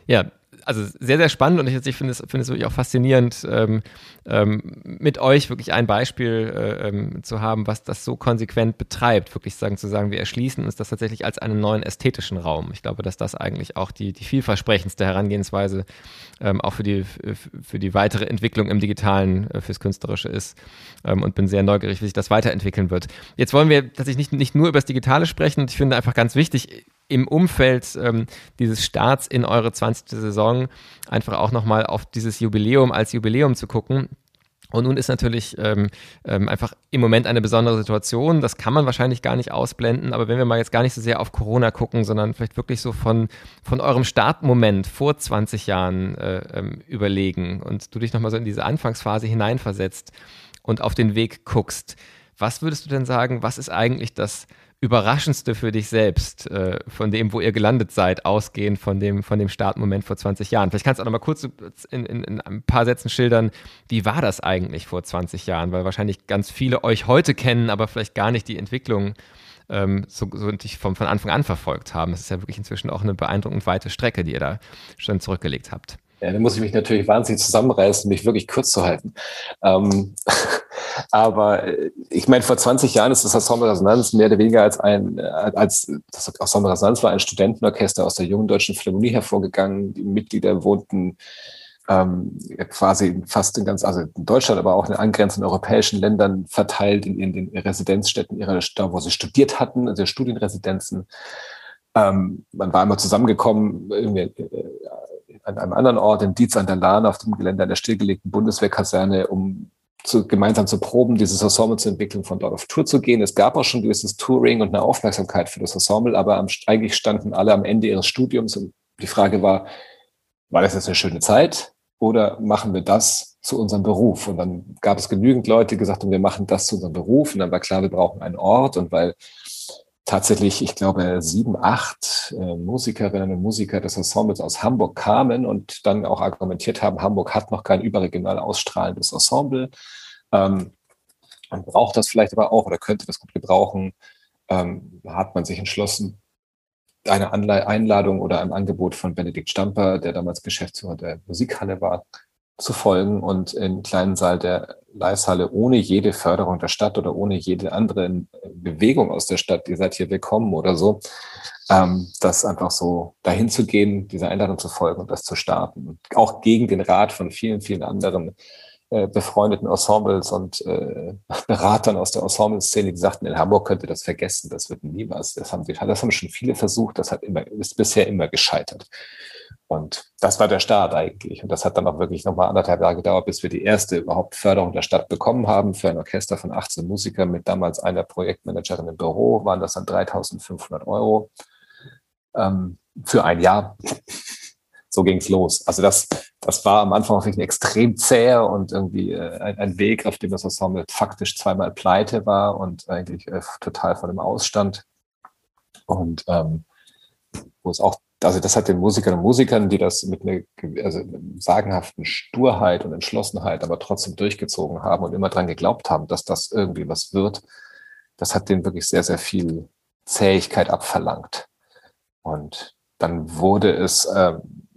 Ja, also sehr, sehr spannend und ich, ich finde es, finde es wirklich auch faszinierend, ähm, ähm, mit euch wirklich ein Beispiel äh, ähm, zu haben, was das so konsequent betreibt. Wirklich sagen, zu sagen, wir erschließen uns das tatsächlich als einen neuen ästhetischen Raum. Ich glaube, dass das eigentlich auch die, die vielversprechendste Herangehensweise ähm, auch für die, für die weitere Entwicklung im Digitalen, äh, fürs Künstlerische ist ähm, und bin sehr neugierig, wie sich das weiterentwickeln wird. Jetzt wollen wir tatsächlich nicht, nicht nur über das Digitale sprechen ich finde einfach ganz wichtig, im Umfeld ähm, dieses Starts in eure 20. Saison einfach auch nochmal auf dieses Jubiläum als Jubiläum zu gucken. Und nun ist natürlich ähm, ähm, einfach im Moment eine besondere Situation. Das kann man wahrscheinlich gar nicht ausblenden. Aber wenn wir mal jetzt gar nicht so sehr auf Corona gucken, sondern vielleicht wirklich so von, von eurem Startmoment vor 20 Jahren äh, ähm, überlegen und du dich nochmal so in diese Anfangsphase hineinversetzt und auf den Weg guckst, was würdest du denn sagen, was ist eigentlich das Überraschendste für dich selbst, äh, von dem, wo ihr gelandet seid, ausgehend von dem, von dem Startmoment vor 20 Jahren? Vielleicht kannst du auch noch mal kurz in, in, in ein paar Sätzen schildern, wie war das eigentlich vor 20 Jahren? Weil wahrscheinlich ganz viele euch heute kennen, aber vielleicht gar nicht die Entwicklung ähm, so, so von, von Anfang an verfolgt haben. Das ist ja wirklich inzwischen auch eine beeindruckend weite Strecke, die ihr da schon zurückgelegt habt. Ja, da muss ich mich natürlich wahnsinnig zusammenreißen, mich wirklich kurz zu halten. Ähm, aber äh, ich meine, vor 20 Jahren ist das Ensemble Resonanz mehr oder weniger als ein, äh, als das Ensemble Resonanz war ein Studentenorchester aus der Jungen Deutschen Philharmonie hervorgegangen. Die Mitglieder wohnten ähm, quasi fast in ganz, also in Deutschland, aber auch in angrenzenden europäischen Ländern verteilt in, in den Residenzstädten ihrer, da wo sie studiert hatten, also Studienresidenzen. Ähm, man war immer zusammengekommen, irgendwie, äh, an einem anderen Ort in Dietz an der Lahn auf dem Gelände einer stillgelegten Bundeswehrkaserne, um zu, gemeinsam zu proben, dieses Ensemble zur Entwicklung von dort auf Tour zu gehen. Es gab auch schon gewisses Touring und eine Aufmerksamkeit für das Ensemble, aber am, eigentlich standen alle am Ende ihres Studiums und die Frage war, war das jetzt eine schöne Zeit oder machen wir das zu unserem Beruf? Und dann gab es genügend Leute, die gesagt haben, wir machen das zu unserem Beruf. Und dann war klar, wir brauchen einen Ort. Und weil tatsächlich, ich glaube, sieben, acht äh, Musikerinnen und Musiker des Ensembles aus Hamburg kamen und dann auch argumentiert haben, Hamburg hat noch kein überregional ausstrahlendes Ensemble. Ähm, man braucht das vielleicht aber auch oder könnte das gut gebrauchen. Ähm, hat man sich entschlossen, eine Anle Einladung oder ein Angebot von Benedikt Stamper, der damals Geschäftsführer der Musikhalle war, zu folgen und im kleinen Saal der Leishalle ohne jede Förderung der Stadt oder ohne jede andere Bewegung aus der Stadt, ihr seid hier willkommen oder so, ähm, das einfach so dahin zu gehen, dieser Einladung zu folgen und das zu starten. Und auch gegen den Rat von vielen, vielen anderen äh, befreundeten Ensembles und äh, Beratern aus der Ensemble-Szene, die sagten, in Hamburg könnte das vergessen, das wird nie was. Das haben, das haben schon viele versucht, das hat immer, ist bisher immer gescheitert. Und das war der Start eigentlich. Und das hat dann auch wirklich nochmal anderthalb Jahre gedauert, bis wir die erste überhaupt Förderung der Stadt bekommen haben. Für ein Orchester von 18 Musikern mit damals einer Projektmanagerin im Büro waren das dann 3500 Euro ähm, für ein Jahr. so ging's los. Also das, das war am Anfang wirklich extrem zäh und irgendwie äh, ein, ein, Weg, auf dem das Ensemble faktisch zweimal pleite war und eigentlich äh, total von dem Ausstand. Und ähm, wo es auch also das hat den Musikern und Musikern, die das mit einer also sagenhaften Sturheit und Entschlossenheit aber trotzdem durchgezogen haben und immer dran geglaubt haben, dass das irgendwie was wird, das hat denen wirklich sehr, sehr viel Zähigkeit abverlangt. Und dann wurde es ähm,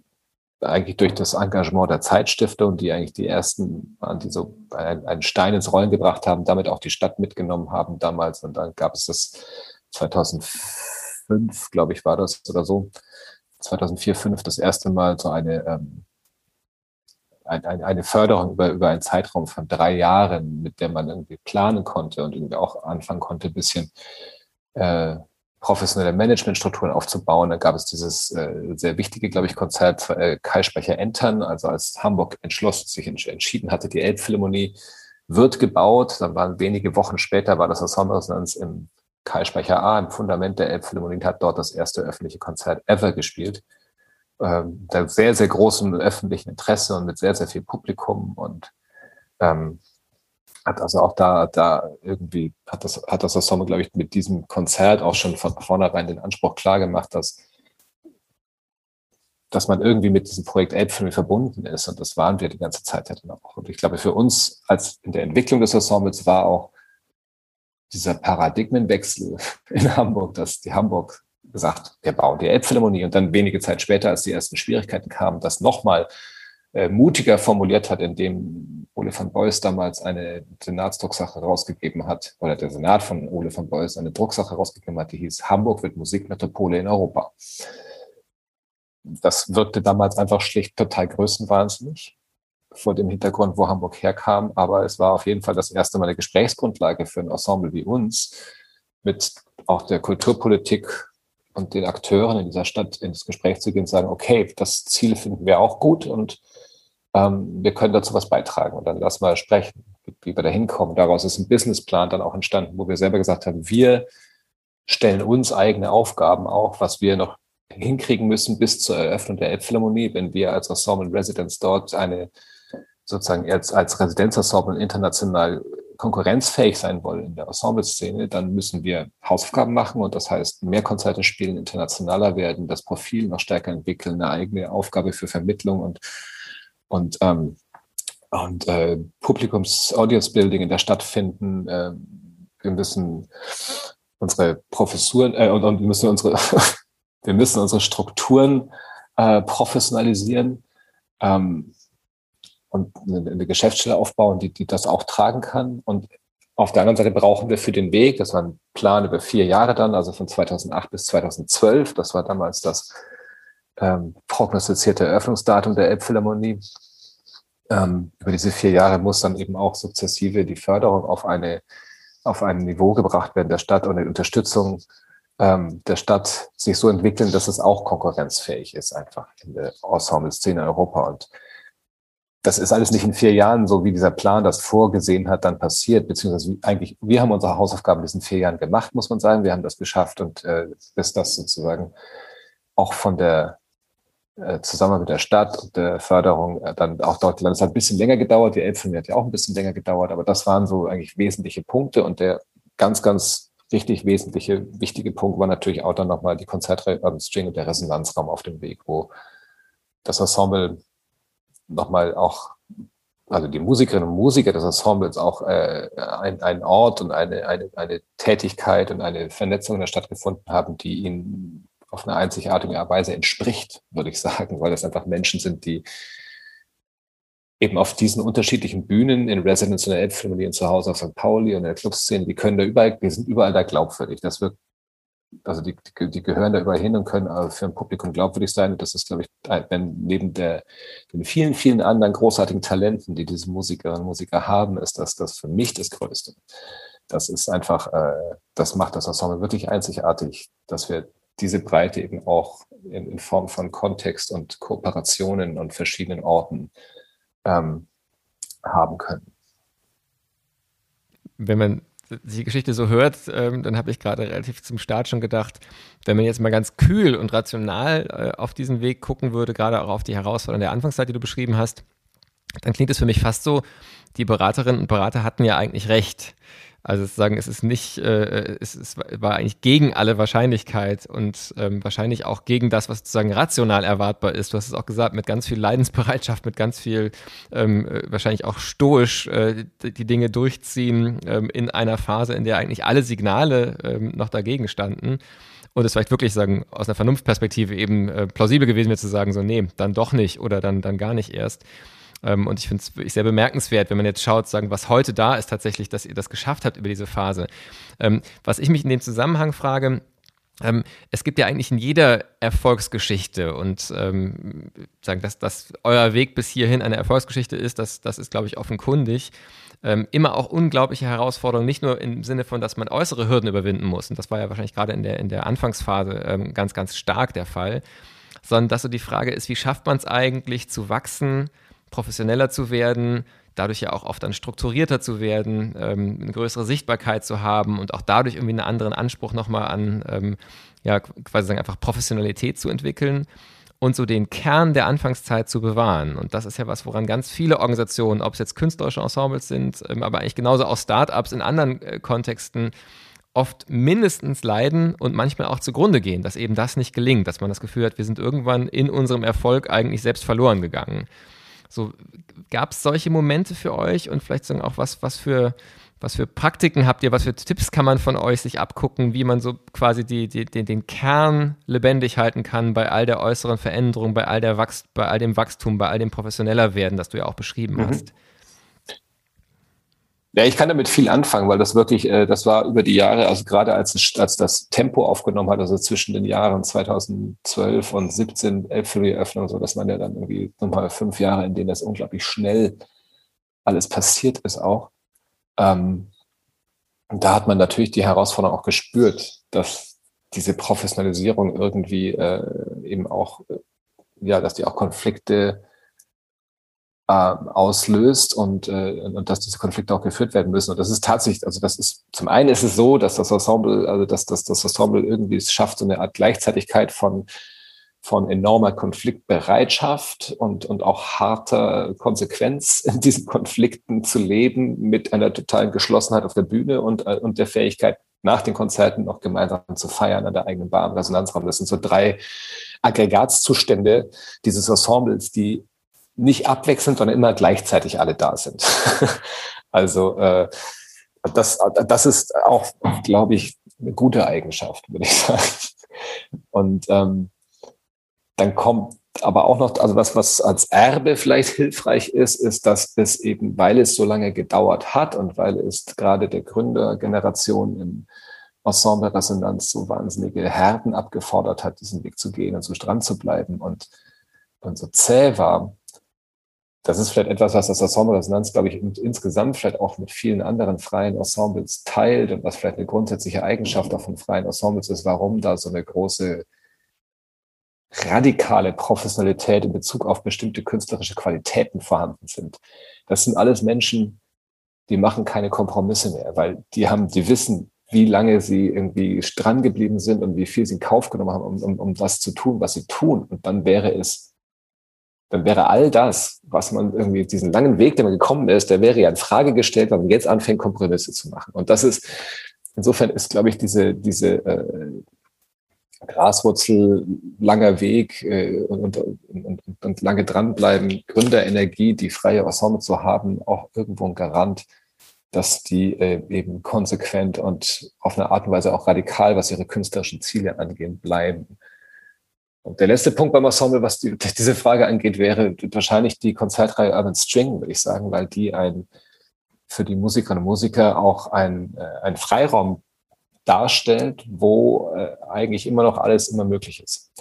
eigentlich durch das Engagement der Zeitstiftung, die eigentlich die ersten waren, die so einen Stein ins Rollen gebracht haben, damit auch die Stadt mitgenommen haben damals. Und dann gab es das 2005, glaube ich, war das oder so, 2004, 2005 das erste Mal so eine, ähm, eine, eine Förderung über, über einen Zeitraum von drei Jahren, mit der man irgendwie planen konnte und irgendwie auch anfangen konnte, ein bisschen äh, professionelle Managementstrukturen aufzubauen. Da gab es dieses äh, sehr wichtige, glaube ich, Konzert äh, Kaisprecher Entern, also als Hamburg entschlossen, sich entschieden hatte, die Elbphilharmonie wird gebaut. Dann waren wenige Wochen später, war das Ensemble Resonanz im Kai-Speicher A im Fundament der Elbphilharmonie hat dort das erste öffentliche Konzert ever gespielt. Ähm, der sehr, sehr großen öffentlichen Interesse und mit sehr, sehr viel Publikum und ähm, hat also auch da, da irgendwie, hat das, hat das Ensemble, glaube ich, mit diesem Konzert auch schon von vornherein den Anspruch klar gemacht, dass, dass man irgendwie mit diesem Projekt Elbphilharmonie verbunden ist. Und das waren wir die ganze Zeit ja dann auch. Und ich glaube, für uns als in der Entwicklung des Ensembles war auch dieser Paradigmenwechsel in Hamburg, dass die Hamburg gesagt, wir bauen die Elbphilharmonie. Und dann wenige Zeit später, als die ersten Schwierigkeiten kamen, das nochmal äh, mutiger formuliert hat, indem Ole von Beuys damals eine Senatsdrucksache rausgegeben hat, oder der Senat von Ole von Beuys eine Drucksache rausgegeben hat, die hieß Hamburg wird Musikmetropole in Europa. Das wirkte damals einfach schlicht total größenwahnsinnig vor dem Hintergrund, wo Hamburg herkam. Aber es war auf jeden Fall das erste Mal eine Gesprächsgrundlage für ein Ensemble wie uns, mit auch der Kulturpolitik und den Akteuren in dieser Stadt ins Gespräch zu gehen und sagen, okay, das Ziel finden wir auch gut und ähm, wir können dazu was beitragen und dann lass mal sprechen, wie wir da hinkommen. Daraus ist ein Businessplan dann auch entstanden, wo wir selber gesagt haben, wir stellen uns eigene Aufgaben auch, was wir noch hinkriegen müssen bis zur Eröffnung der Elbphilharmonie, wenn wir als Ensemble Residence dort eine sozusagen als, als Residenzensemble international konkurrenzfähig sein wollen in der Ensemble-Szene, dann müssen wir Hausaufgaben machen und das heißt mehr Konzerte spielen, internationaler werden, das Profil noch stärker entwickeln, eine eigene Aufgabe für Vermittlung und und ähm, und äh, Publikums-Audience-Building in der Stadt finden. Äh, wir müssen unsere Professuren äh, und, und wir müssen unsere wir müssen unsere Strukturen äh, professionalisieren. Ähm, und eine, Geschäftsstelle aufbauen, die, die das auch tragen kann. Und auf der anderen Seite brauchen wir für den Weg, das war ein Plan über vier Jahre dann, also von 2008 bis 2012, das war damals das ähm, prognostizierte Eröffnungsdatum der Elbphilharmonie. Ähm, über diese vier Jahre muss dann eben auch sukzessive die Förderung auf eine auf ein Niveau gebracht werden der Stadt und die Unterstützung ähm, der Stadt sich so entwickeln, dass es auch konkurrenzfähig ist, einfach in der Ensemble-Szene Europa. Und das ist alles nicht in vier Jahren so, wie dieser Plan das vorgesehen hat, dann passiert, beziehungsweise eigentlich, wir haben unsere Hausaufgaben in diesen vier Jahren gemacht, muss man sagen. Wir haben das geschafft und äh, bis das sozusagen auch von der äh, zusammen mit der Stadt und der Förderung äh, dann auch dort gelandet. Es hat ein bisschen länger gedauert, die Elbphilme hat ja auch ein bisschen länger gedauert, aber das waren so eigentlich wesentliche Punkte und der ganz, ganz richtig wesentliche, wichtige Punkt war natürlich auch dann nochmal die Konzertstring ähm, und der Resonanzraum auf dem Weg, wo das Ensemble nochmal auch, also die Musikerinnen und Musiker des Ensembles auch äh, ein, Ort und eine, eine, eine Tätigkeit und eine Vernetzung in der Stadt gefunden haben, die ihnen auf eine einzigartige Weise entspricht, würde ich sagen, weil das einfach Menschen sind, die eben auf diesen unterschiedlichen Bühnen in Residence in der Elbphilharmonie und zu Hause auf St. Pauli und in der Clubszene, die können da überall, die sind überall da glaubwürdig. Das wird also die, die, die gehören da überall hin und können für ein Publikum glaubwürdig sein. Und das ist, glaube ich, wenn neben der, den vielen, vielen anderen großartigen Talenten, die diese Musikerinnen und Musiker haben, ist das, das für mich das Größte. Das ist einfach, äh, das macht das Ensemble wirklich einzigartig, dass wir diese Breite eben auch in, in Form von Kontext und Kooperationen und verschiedenen Orten ähm, haben können. Wenn man die Geschichte so hört, ähm, dann habe ich gerade relativ zum Start schon gedacht, wenn man jetzt mal ganz kühl und rational äh, auf diesen Weg gucken würde, gerade auch auf die Herausforderungen der Anfangszeit, die du beschrieben hast, dann klingt es für mich fast so, die Beraterinnen und Berater hatten ja eigentlich recht. Also sozusagen, es ist nicht, äh, es, es, war eigentlich gegen alle Wahrscheinlichkeit und ähm, wahrscheinlich auch gegen das, was sozusagen rational erwartbar ist. Du hast es auch gesagt, mit ganz viel Leidensbereitschaft, mit ganz viel ähm, äh, wahrscheinlich auch stoisch äh, die Dinge durchziehen ähm, in einer Phase, in der eigentlich alle Signale ähm, noch dagegen standen. Und es vielleicht wirklich sagen, aus einer Vernunftperspektive eben äh, plausibel gewesen wäre zu sagen, so, nee, dann doch nicht oder dann, dann gar nicht erst. Ähm, und ich finde es wirklich sehr bemerkenswert, wenn man jetzt schaut, sagen, was heute da ist tatsächlich, dass ihr das geschafft habt über diese Phase. Ähm, was ich mich in dem Zusammenhang frage, ähm, es gibt ja eigentlich in jeder Erfolgsgeschichte und ähm, sagen, dass, dass euer Weg bis hierhin eine Erfolgsgeschichte ist, das, das ist, glaube ich, offenkundig. Ähm, immer auch unglaubliche Herausforderungen, nicht nur im Sinne von, dass man äußere Hürden überwinden muss, und das war ja wahrscheinlich gerade in der, in der Anfangsphase ähm, ganz, ganz stark der Fall, sondern dass so die Frage ist, wie schafft man es eigentlich zu wachsen, professioneller zu werden, dadurch ja auch oft dann strukturierter zu werden, ähm, eine größere Sichtbarkeit zu haben und auch dadurch irgendwie einen anderen Anspruch nochmal an, ähm, ja, quasi sagen, einfach Professionalität zu entwickeln und so den Kern der Anfangszeit zu bewahren. Und das ist ja was, woran ganz viele Organisationen, ob es jetzt künstlerische Ensembles sind, ähm, aber eigentlich genauso auch Startups in anderen äh, Kontexten, oft mindestens leiden und manchmal auch zugrunde gehen, dass eben das nicht gelingt, dass man das Gefühl hat, wir sind irgendwann in unserem Erfolg eigentlich selbst verloren gegangen. So, gab es solche Momente für euch und vielleicht sagen auch was, was für was für Praktiken habt ihr, was für Tipps kann man von euch sich abgucken, wie man so quasi die, die, den, den Kern lebendig halten kann bei all der äußeren Veränderung, bei all, der Wachst, bei all dem Wachstum, bei all dem professioneller werden, das du ja auch beschrieben mhm. hast? Ja, ich kann damit viel anfangen, weil das wirklich, äh, das war über die Jahre, also gerade als, als das Tempo aufgenommen hat, also zwischen den Jahren 2012 und 17, 11 für die Eröffnung, so, das waren ja dann irgendwie nochmal fünf Jahre, in denen das unglaublich schnell alles passiert ist auch. Ähm, da hat man natürlich die Herausforderung auch gespürt, dass diese Professionalisierung irgendwie äh, eben auch, äh, ja, dass die auch Konflikte äh, auslöst und, äh, und dass diese Konflikte auch geführt werden müssen. Und das ist tatsächlich, also das ist, zum einen ist es so, dass das Ensemble, also dass, dass das Ensemble irgendwie es schafft, so eine Art Gleichzeitigkeit von von enormer Konfliktbereitschaft und, und auch harter Konsequenz in diesen Konflikten zu leben, mit einer totalen Geschlossenheit auf der Bühne und, äh, und der Fähigkeit, nach den Konzerten noch gemeinsam zu feiern an der eigenen Bar im Resonanzraum. Das sind so drei Aggregatzustände dieses Ensembles, die nicht abwechselnd, sondern immer gleichzeitig alle da sind. also äh, das, das ist auch, glaube ich, eine gute Eigenschaft, würde ich sagen. Und ähm, dann kommt aber auch noch, also was, was als Erbe vielleicht hilfreich ist, ist, dass es eben, weil es so lange gedauert hat und weil es gerade der Gründergeneration im Ensemble Resonanz so wahnsinnige Härten abgefordert hat, diesen Weg zu gehen und so dran zu bleiben und, und so zäh war. Das ist vielleicht etwas, was das Ensemble Resonanz, glaube ich, insgesamt vielleicht auch mit vielen anderen freien Ensembles teilt und was vielleicht eine grundsätzliche Eigenschaft auch von freien Ensembles ist, warum da so eine große radikale Professionalität in Bezug auf bestimmte künstlerische Qualitäten vorhanden sind. Das sind alles Menschen, die machen keine Kompromisse mehr, weil die haben, die wissen, wie lange sie irgendwie dran geblieben sind und wie viel sie in Kauf genommen haben, um, um, um das zu tun, was sie tun. Und dann wäre es, dann wäre all das, was man irgendwie, diesen langen Weg, den man gekommen ist, der wäre ja in Frage gestellt, weil man jetzt anfängt, Kompromisse zu machen. Und das ist, insofern ist, glaube ich, diese, diese, äh, Graswurzel, langer Weg äh, und, und, und, und lange dranbleiben, Gründerenergie, die freie Ensemble zu haben, auch irgendwo ein Garant, dass die äh, eben konsequent und auf eine Art und Weise auch radikal, was ihre künstlerischen Ziele angehen, bleiben. Und der letzte Punkt beim Ensemble, was die, diese Frage angeht, wäre wahrscheinlich die Konzertreihe Urban String, würde ich sagen, weil die ein für die Musikerinnen und Musiker auch ein, äh, ein Freiraum darstellt, wo äh, eigentlich immer noch alles immer möglich ist.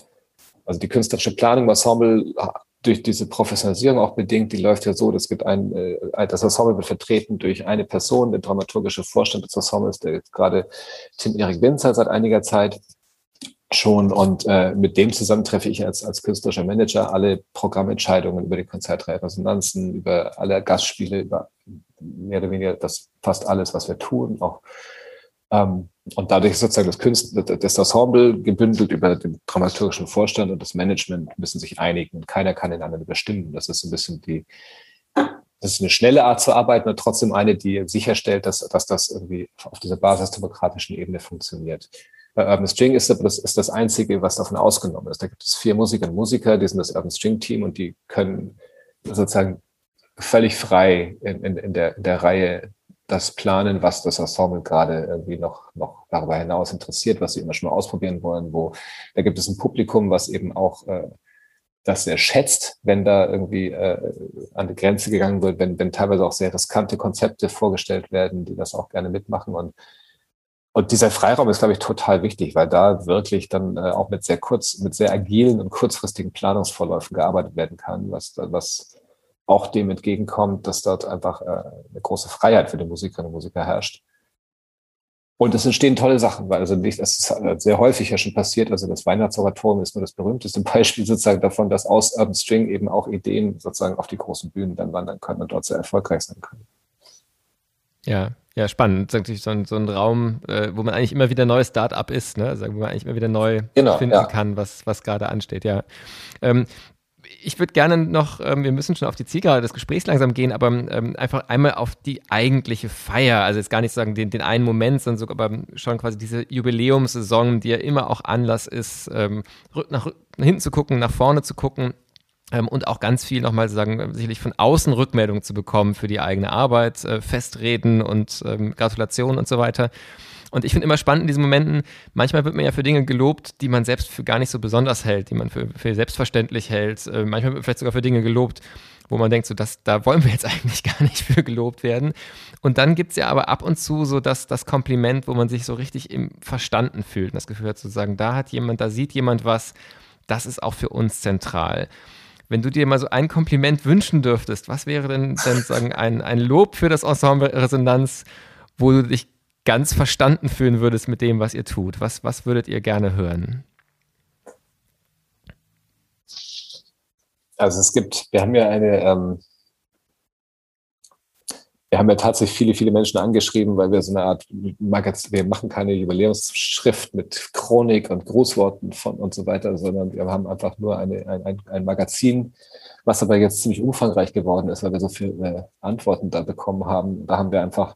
Also die künstlerische Planung im Ensemble durch diese Professionalisierung auch bedingt, die läuft ja so, es gibt ein, äh, das Ensemble wird vertreten durch eine Person, der dramaturgische Vorstand des Ensembles, der gerade Tim Erik Winzer seit einiger Zeit schon und äh, mit dem zusammen treffe ich als, als künstlerischer Manager alle Programmentscheidungen über die Konzertreihe Resonanzen, über alle Gastspiele, über mehr oder weniger das fast alles, was wir tun, auch ähm, und dadurch ist sozusagen das Künstler, das Ensemble gebündelt über den dramaturgischen Vorstand und das Management müssen sich einigen und keiner kann den anderen überstimmen. Das ist so ein bisschen die, das ist eine schnelle Art zu arbeiten und trotzdem eine, die sicherstellt, dass, dass das irgendwie auf dieser basisdemokratischen Ebene funktioniert. Bei Urban String ist das, ist das Einzige, was davon ausgenommen ist. Da gibt es vier Musikerinnen und Musiker, die sind das Urban String Team und die können sozusagen völlig frei in, in, in, der, in der Reihe das planen, was das Ensemble gerade irgendwie noch, noch darüber hinaus interessiert, was sie immer schon mal ausprobieren wollen, wo da gibt es ein Publikum, was eben auch äh, das sehr schätzt, wenn da irgendwie äh, an die Grenze gegangen wird, wenn, wenn teilweise auch sehr riskante Konzepte vorgestellt werden, die das auch gerne mitmachen und und dieser Freiraum ist, glaube ich, total wichtig, weil da wirklich dann äh, auch mit sehr kurz, mit sehr agilen und kurzfristigen Planungsvorläufen gearbeitet werden kann, was, was auch dem entgegenkommt, dass dort einfach äh, eine große Freiheit für die Musikerinnen und Musiker herrscht. Und es entstehen tolle Sachen, weil also nicht, das ist halt sehr häufig ja schon passiert. Also das Weihnachtsoratorium ist nur das berühmteste Beispiel sozusagen davon, dass aus Urban String eben auch Ideen sozusagen auf die großen Bühnen dann wandern können und dort sehr erfolgreich sein können. Ja, ja, spannend. Natürlich so ein, so ein Raum, äh, wo man eigentlich immer wieder neues Start-up ist, ne? Also, wo man eigentlich immer wieder neu genau, finden ja. kann, was, was gerade ansteht, ja. Ähm, ich würde gerne noch, ähm, wir müssen schon auf die Zielgerade des Gesprächs langsam gehen, aber ähm, einfach einmal auf die eigentliche Feier. Also jetzt gar nicht sagen den, den einen Moment, sondern sogar aber schon quasi diese Jubiläumssaison, die ja immer auch Anlass ist, ähm, nach, nach hinten zu gucken, nach vorne zu gucken. Ähm, und auch ganz viel nochmal sagen, sicherlich von außen Rückmeldungen zu bekommen für die eigene Arbeit, äh, Festreden und ähm, Gratulationen und so weiter. Und ich finde immer spannend in diesen Momenten, manchmal wird man ja für Dinge gelobt, die man selbst für gar nicht so besonders hält, die man für, für selbstverständlich hält. Äh, manchmal wird man vielleicht sogar für Dinge gelobt, wo man denkt, so das, da wollen wir jetzt eigentlich gar nicht für gelobt werden. Und dann gibt es ja aber ab und zu so das, das Kompliment, wo man sich so richtig im Verstanden fühlt und das Gefühl hat zu sagen, da hat jemand, da sieht jemand was, das ist auch für uns zentral. Wenn du dir mal so ein Kompliment wünschen dürftest, was wäre denn, denn sagen, ein, ein Lob für das Ensemble Resonanz, wo du dich ganz verstanden fühlen würdest mit dem, was ihr tut? Was, was würdet ihr gerne hören? Also es gibt, wir haben ja eine, ähm, wir haben ja tatsächlich viele, viele Menschen angeschrieben, weil wir so eine Art Magazin, wir machen keine Jubiläumsschrift mit Chronik und Grußworten von und so weiter, sondern wir haben einfach nur eine, ein, ein Magazin, was aber jetzt ziemlich umfangreich geworden ist, weil wir so viele äh, Antworten da bekommen haben. Da haben wir einfach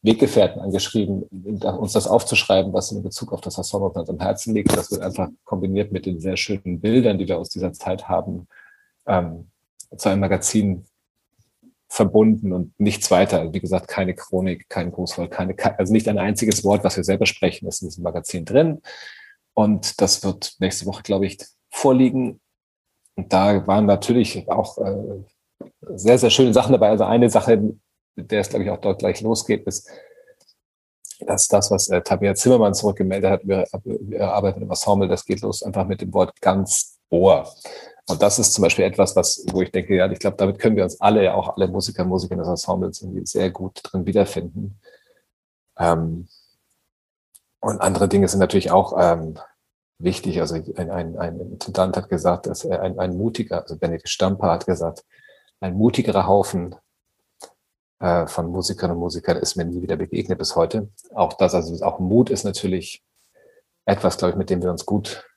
Weggefährten angeschrieben, uns das aufzuschreiben, was in Bezug auf das Ensemble uns am Herzen liegt. Das wird einfach kombiniert mit den sehr schönen Bildern, die wir aus dieser Zeit haben, ähm, zu einem Magazin verbunden und nichts weiter. Wie gesagt, keine Chronik, kein Grußwort, keine, also nicht ein einziges Wort, was wir selber sprechen, ist in diesem Magazin drin. Und das wird nächste Woche, glaube ich, vorliegen. Und da waren natürlich auch äh, sehr, sehr schöne Sachen dabei. Also eine Sache, mit der es, glaube ich, auch dort gleich losgeht, ist, dass das, was äh, Tabea Zimmermann zurückgemeldet hat, wir, wir arbeiten im Ensemble, das geht los einfach mit dem Wort ganz Ohr. Und das ist zum Beispiel etwas, was, wo ich denke, ja, ich glaube, damit können wir uns alle, auch alle Musiker, Musiker des Ensembles irgendwie sehr gut drin wiederfinden. Ähm, und andere Dinge sind natürlich auch ähm, wichtig. Also ein, ein, ein Intendant hat gesagt, dass ein, ein mutiger, also Benedikt Stamper hat gesagt, ein mutigerer Haufen äh, von Musikern und Musikern ist mir nie wieder begegnet bis heute. Auch das, also auch Mut ist natürlich etwas, glaube ich, mit dem wir uns gut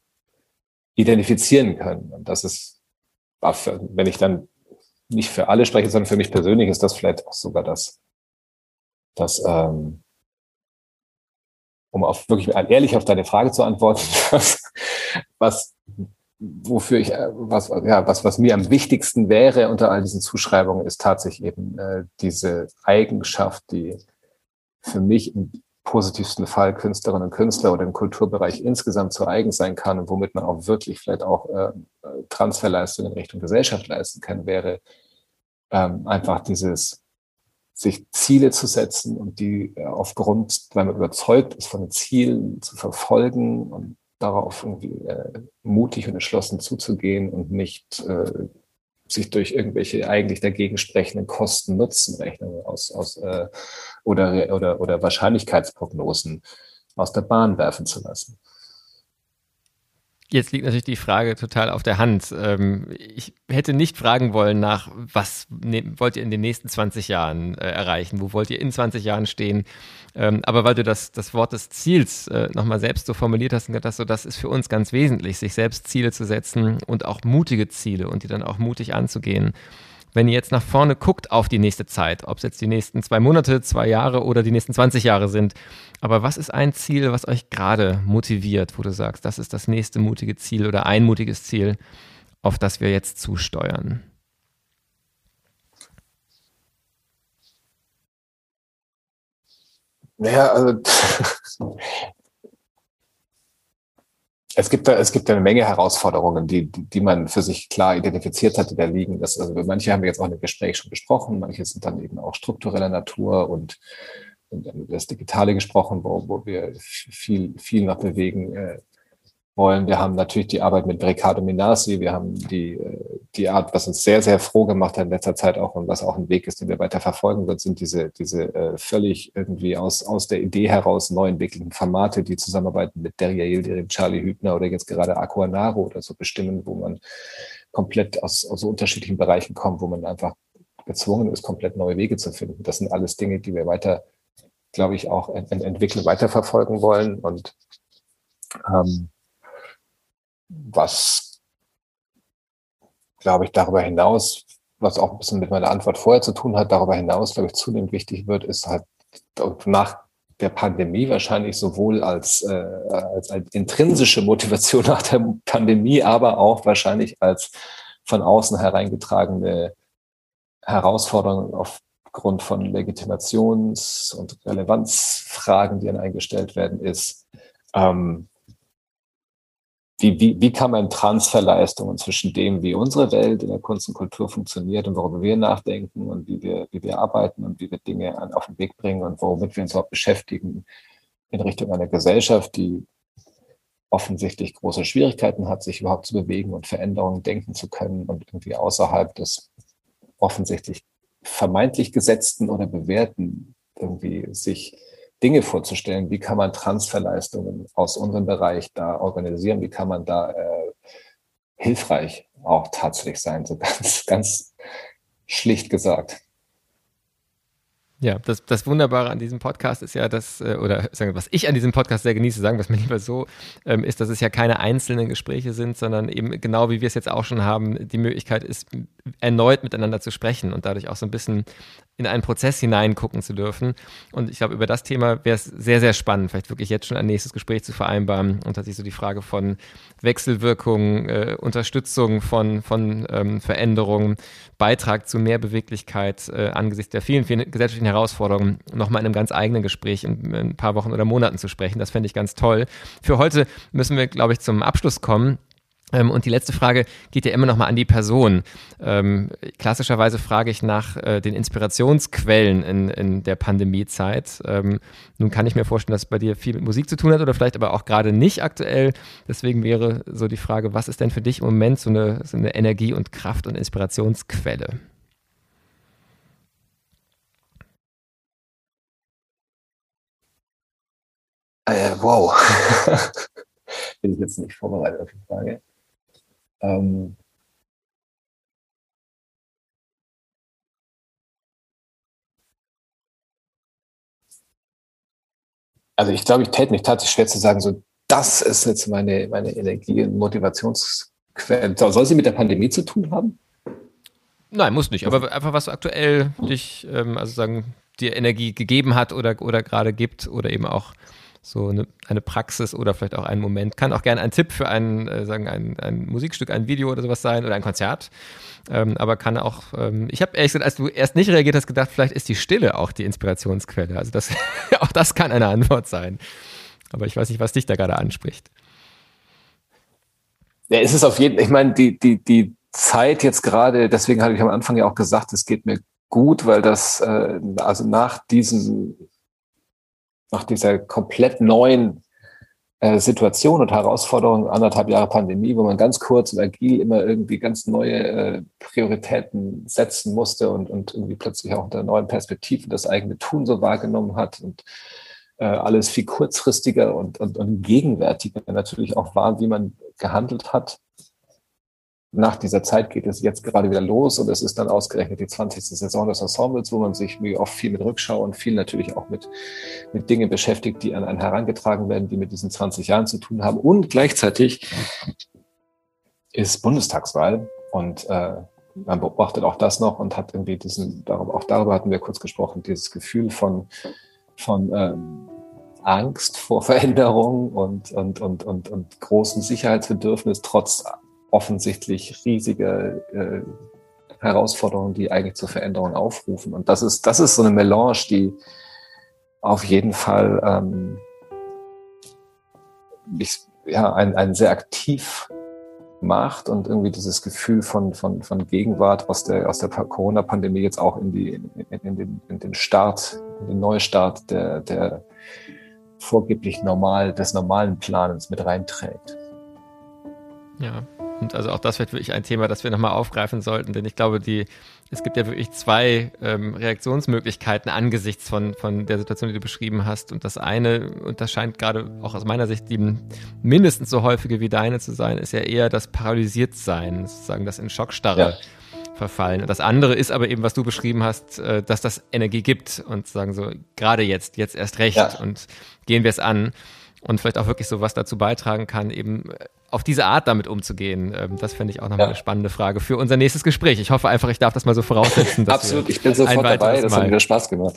identifizieren können. Und das ist, wenn ich dann nicht für alle spreche, sondern für mich persönlich, ist das vielleicht auch sogar das, das ähm, um auf wirklich ehrlich auf deine Frage zu antworten, was, wofür ich, äh, was, ja, was, was mir am wichtigsten wäre unter all diesen Zuschreibungen, ist tatsächlich eben äh, diese Eigenschaft, die für mich positivsten Fall Künstlerinnen und Künstler oder im Kulturbereich insgesamt zu eigen sein kann und womit man auch wirklich vielleicht auch äh, Transferleistungen in Richtung Gesellschaft leisten kann, wäre ähm, einfach dieses sich Ziele zu setzen und die äh, aufgrund, weil man überzeugt ist von den Zielen zu verfolgen und darauf irgendwie äh, mutig und entschlossen zuzugehen und nicht äh, sich durch irgendwelche eigentlich dagegen sprechenden Kosten-Nutzen-Rechnungen aus, aus äh, oder, oder, oder Wahrscheinlichkeitsprognosen aus der Bahn werfen zu lassen. Jetzt liegt natürlich die Frage total auf der Hand. Ähm, ich hätte nicht fragen wollen nach, was ne, wollt ihr in den nächsten 20 Jahren äh, erreichen? Wo wollt ihr in 20 Jahren stehen? Ähm, aber weil du das, das Wort des Ziels äh, nochmal selbst so formuliert hast und gedacht, so, das ist für uns ganz wesentlich, sich selbst Ziele zu setzen und auch mutige Ziele und die dann auch mutig anzugehen wenn ihr jetzt nach vorne guckt auf die nächste Zeit, ob es jetzt die nächsten zwei Monate, zwei Jahre oder die nächsten 20 Jahre sind, aber was ist ein Ziel, was euch gerade motiviert, wo du sagst, das ist das nächste mutige Ziel oder ein mutiges Ziel, auf das wir jetzt zusteuern? Naja, also Es gibt da, es gibt da eine Menge Herausforderungen, die, die, die man für sich klar identifiziert hat, die da liegen. Das, also manche haben wir jetzt auch dem Gespräch schon besprochen, manche sind dann eben auch struktureller Natur und, und das Digitale gesprochen, wo, wo wir viel, viel noch bewegen. Äh, wollen. Wir haben natürlich die Arbeit mit Riccardo Minasi, wir haben die, äh, die Art, was uns sehr, sehr froh gemacht hat in letzter Zeit auch und was auch ein Weg ist, den wir weiter verfolgen wird, sind diese, diese äh, völlig irgendwie aus, aus der Idee heraus neu entwickelten Formate, die zusammenarbeiten mit Deria Yildirim, Charlie Hübner oder jetzt gerade Aquanaro oder so bestimmen, wo man komplett aus, aus so unterschiedlichen Bereichen kommt, wo man einfach gezwungen ist, komplett neue Wege zu finden. Das sind alles Dinge, die wir weiter, glaube ich, auch ent entwickeln, weiterverfolgen wollen und ähm, was, glaube ich, darüber hinaus, was auch ein bisschen mit meiner Antwort vorher zu tun hat, darüber hinaus, glaube ich, zunehmend wichtig wird, ist halt nach der Pandemie wahrscheinlich sowohl als, äh, als, als intrinsische Motivation nach der Pandemie, aber auch wahrscheinlich als von außen hereingetragene Herausforderungen aufgrund von Legitimations- und Relevanzfragen, die dann eingestellt werden, ist, ähm, wie, wie, wie kann man Transferleistungen zwischen dem, wie unsere Welt in der Kunst und Kultur funktioniert und worüber wir nachdenken und wie wir, wie wir arbeiten und wie wir Dinge an, auf den Weg bringen und womit wir uns überhaupt beschäftigen in Richtung einer Gesellschaft, die offensichtlich große Schwierigkeiten hat, sich überhaupt zu bewegen und Veränderungen denken zu können und irgendwie außerhalb des offensichtlich vermeintlich gesetzten oder bewährten irgendwie sich Dinge vorzustellen, wie kann man Transferleistungen aus unserem Bereich da organisieren, wie kann man da äh, hilfreich auch tatsächlich sein, so ganz, ganz schlicht gesagt. Ja, das, das Wunderbare an diesem Podcast ist ja, dass, äh, oder sagen, was ich an diesem Podcast sehr genieße, sagen wir es mir lieber so, ähm, ist, dass es ja keine einzelnen Gespräche sind, sondern eben genau wie wir es jetzt auch schon haben, die Möglichkeit ist, erneut miteinander zu sprechen und dadurch auch so ein bisschen in einen Prozess hineingucken zu dürfen. Und ich glaube, über das Thema wäre es sehr, sehr spannend, vielleicht wirklich jetzt schon ein nächstes Gespräch zu vereinbaren und tatsächlich so die Frage von Wechselwirkung, äh, Unterstützung von, von ähm, Veränderungen, Beitrag zu mehr Beweglichkeit äh, angesichts der vielen, vielen gesellschaftlichen Herausforderungen nochmal in einem ganz eigenen Gespräch in, in ein paar Wochen oder Monaten zu sprechen. Das fände ich ganz toll. Für heute müssen wir, glaube ich, zum Abschluss kommen. Ähm, und die letzte Frage geht ja immer noch mal an die Person. Ähm, klassischerweise frage ich nach äh, den Inspirationsquellen in, in der Pandemiezeit. Ähm, nun kann ich mir vorstellen, dass es bei dir viel mit Musik zu tun hat oder vielleicht aber auch gerade nicht aktuell. Deswegen wäre so die Frage, was ist denn für dich im Moment so eine, so eine Energie- und Kraft- und Inspirationsquelle? Äh, wow. Bin ich jetzt nicht vorbereitet auf die Frage. Ähm, also ich glaube, ich täte mich tatsächlich schwer zu sagen, so das ist jetzt meine, meine Energie- und Motivationsquelle. Soll sie mit der Pandemie zu tun haben? Nein, muss nicht, aber einfach was aktuell dich, ähm, also sagen, dir Energie gegeben hat oder, oder gerade gibt oder eben auch so eine, eine Praxis oder vielleicht auch einen Moment. Kann auch gerne ein Tipp für ein, äh, sagen, ein, ein Musikstück, ein Video oder sowas sein oder ein Konzert. Ähm, aber kann auch, ähm, ich habe ehrlich gesagt, als du erst nicht reagiert hast, gedacht, vielleicht ist die Stille auch die Inspirationsquelle. Also das, auch das kann eine Antwort sein. Aber ich weiß nicht, was dich da gerade anspricht. Ja, es ist auf jeden Fall, ich meine, die, die, die Zeit jetzt gerade, deswegen hatte ich am Anfang ja auch gesagt, es geht mir gut, weil das, äh, also nach diesem nach dieser komplett neuen äh, Situation und Herausforderung, anderthalb Jahre Pandemie, wo man ganz kurz und agil immer irgendwie ganz neue äh, Prioritäten setzen musste und, und irgendwie plötzlich auch unter neuen Perspektiven das eigene Tun so wahrgenommen hat und äh, alles viel kurzfristiger und, und, und gegenwärtiger natürlich auch war, wie man gehandelt hat nach dieser Zeit geht es jetzt gerade wieder los und es ist dann ausgerechnet die 20. Saison des Ensembles, wo man sich wie oft viel mit Rückschau und viel natürlich auch mit, mit Dingen beschäftigt, die an einen herangetragen werden, die mit diesen 20 Jahren zu tun haben. Und gleichzeitig ist Bundestagswahl und äh, man beobachtet auch das noch und hat irgendwie diesen, auch darüber hatten wir kurz gesprochen, dieses Gefühl von, von ähm, Angst vor Veränderung und, und, und, und, und großem Sicherheitsbedürfnis trotz offensichtlich riesige äh, Herausforderungen, die eigentlich zur Veränderung aufrufen. Und das ist, das ist so eine Melange, die auf jeden Fall ähm, mich, ja, ein, ein sehr aktiv macht und irgendwie dieses Gefühl von, von, von Gegenwart aus der, aus der Corona-Pandemie jetzt auch in, die, in, in, den, in den Start, in den Neustart der, der vorgeblich normal, des normalen Planens mit reinträgt. Ja, und also auch das wird wirklich ein Thema, das wir nochmal aufgreifen sollten, denn ich glaube, die, es gibt ja wirklich zwei ähm, Reaktionsmöglichkeiten angesichts von, von der Situation, die du beschrieben hast. Und das eine, und das scheint gerade auch aus meiner Sicht die mindestens so häufige wie deine zu sein, ist ja eher das Paralysiertsein, sozusagen das in Schockstarre. Ja verfallen. Und das andere ist aber eben, was du beschrieben hast, äh, dass das Energie gibt und sagen so, gerade jetzt, jetzt erst recht ja. und gehen wir es an und vielleicht auch wirklich so was dazu beitragen kann, eben auf diese Art damit umzugehen? Ähm, das fände ich auch nochmal ja. eine spannende Frage für unser nächstes Gespräch. Ich hoffe einfach, ich darf das mal so voraussetzen. Absolut, ich bin sofort dabei. Das hat wieder Spaß gemacht.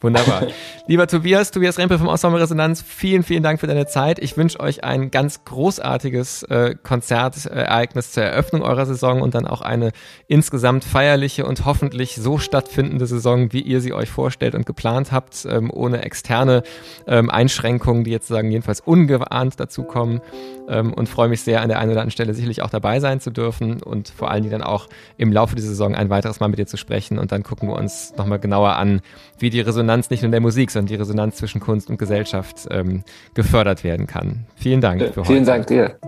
Wunderbar. Lieber Tobias, Tobias Rempel vom Ensemble Resonanz, vielen, vielen Dank für deine Zeit. Ich wünsche euch ein ganz großartiges äh, Konzertereignis zur Eröffnung eurer Saison und dann auch eine insgesamt feierliche und hoffentlich so stattfindende Saison, wie ihr sie euch vorstellt und geplant habt, ähm, ohne externe ähm, Einschränkungen, die jetzt sagen jedenfalls ungeahnt dazukommen. Ähm, und freue mich sehr, an der einen oder anderen Stelle sicherlich auch dabei sein zu dürfen und vor allen Dingen dann auch im Laufe dieser Saison ein weiteres Mal mit dir zu sprechen. Und dann gucken wir uns nochmal genauer an, wie die Resonanz Resonanz nicht nur in der Musik, sondern die Resonanz zwischen Kunst und Gesellschaft ähm, gefördert werden kann. Vielen Dank für Vielen heute. Dank dir.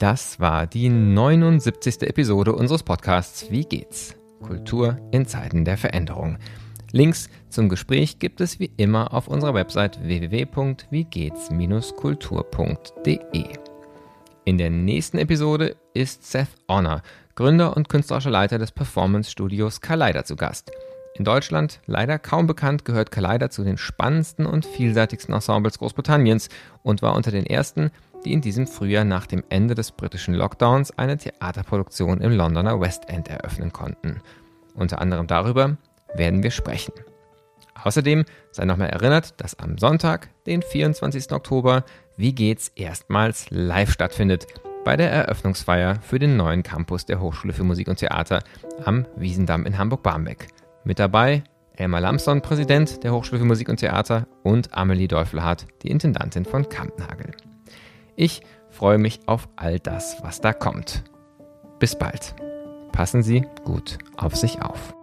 Das war die 79. Episode unseres Podcasts Wie geht's? Kultur in Zeiten der Veränderung. Links zum Gespräch gibt es wie immer auf unserer Website www.wiegehts-kultur.de. In der nächsten Episode ist Seth Honor, Gründer und künstlerischer Leiter des Performance-Studios Kaleider zu Gast. In Deutschland leider kaum bekannt, gehört Kaleider zu den spannendsten und vielseitigsten Ensembles Großbritanniens und war unter den ersten, die in diesem Frühjahr nach dem Ende des britischen Lockdowns eine Theaterproduktion im Londoner West End eröffnen konnten. Unter anderem darüber werden wir sprechen. Außerdem sei nochmal erinnert, dass am Sonntag, den 24. Oktober, Wie geht's erstmals live stattfindet bei der Eröffnungsfeier für den neuen Campus der Hochschule für Musik und Theater am Wiesendamm in Hamburg-Barmbek. Mit dabei Elmar Lamson, Präsident der Hochschule für Musik und Theater, und Amelie Deufelhardt, die Intendantin von Kampnagel. Ich freue mich auf all das, was da kommt. Bis bald. Passen Sie gut auf sich auf.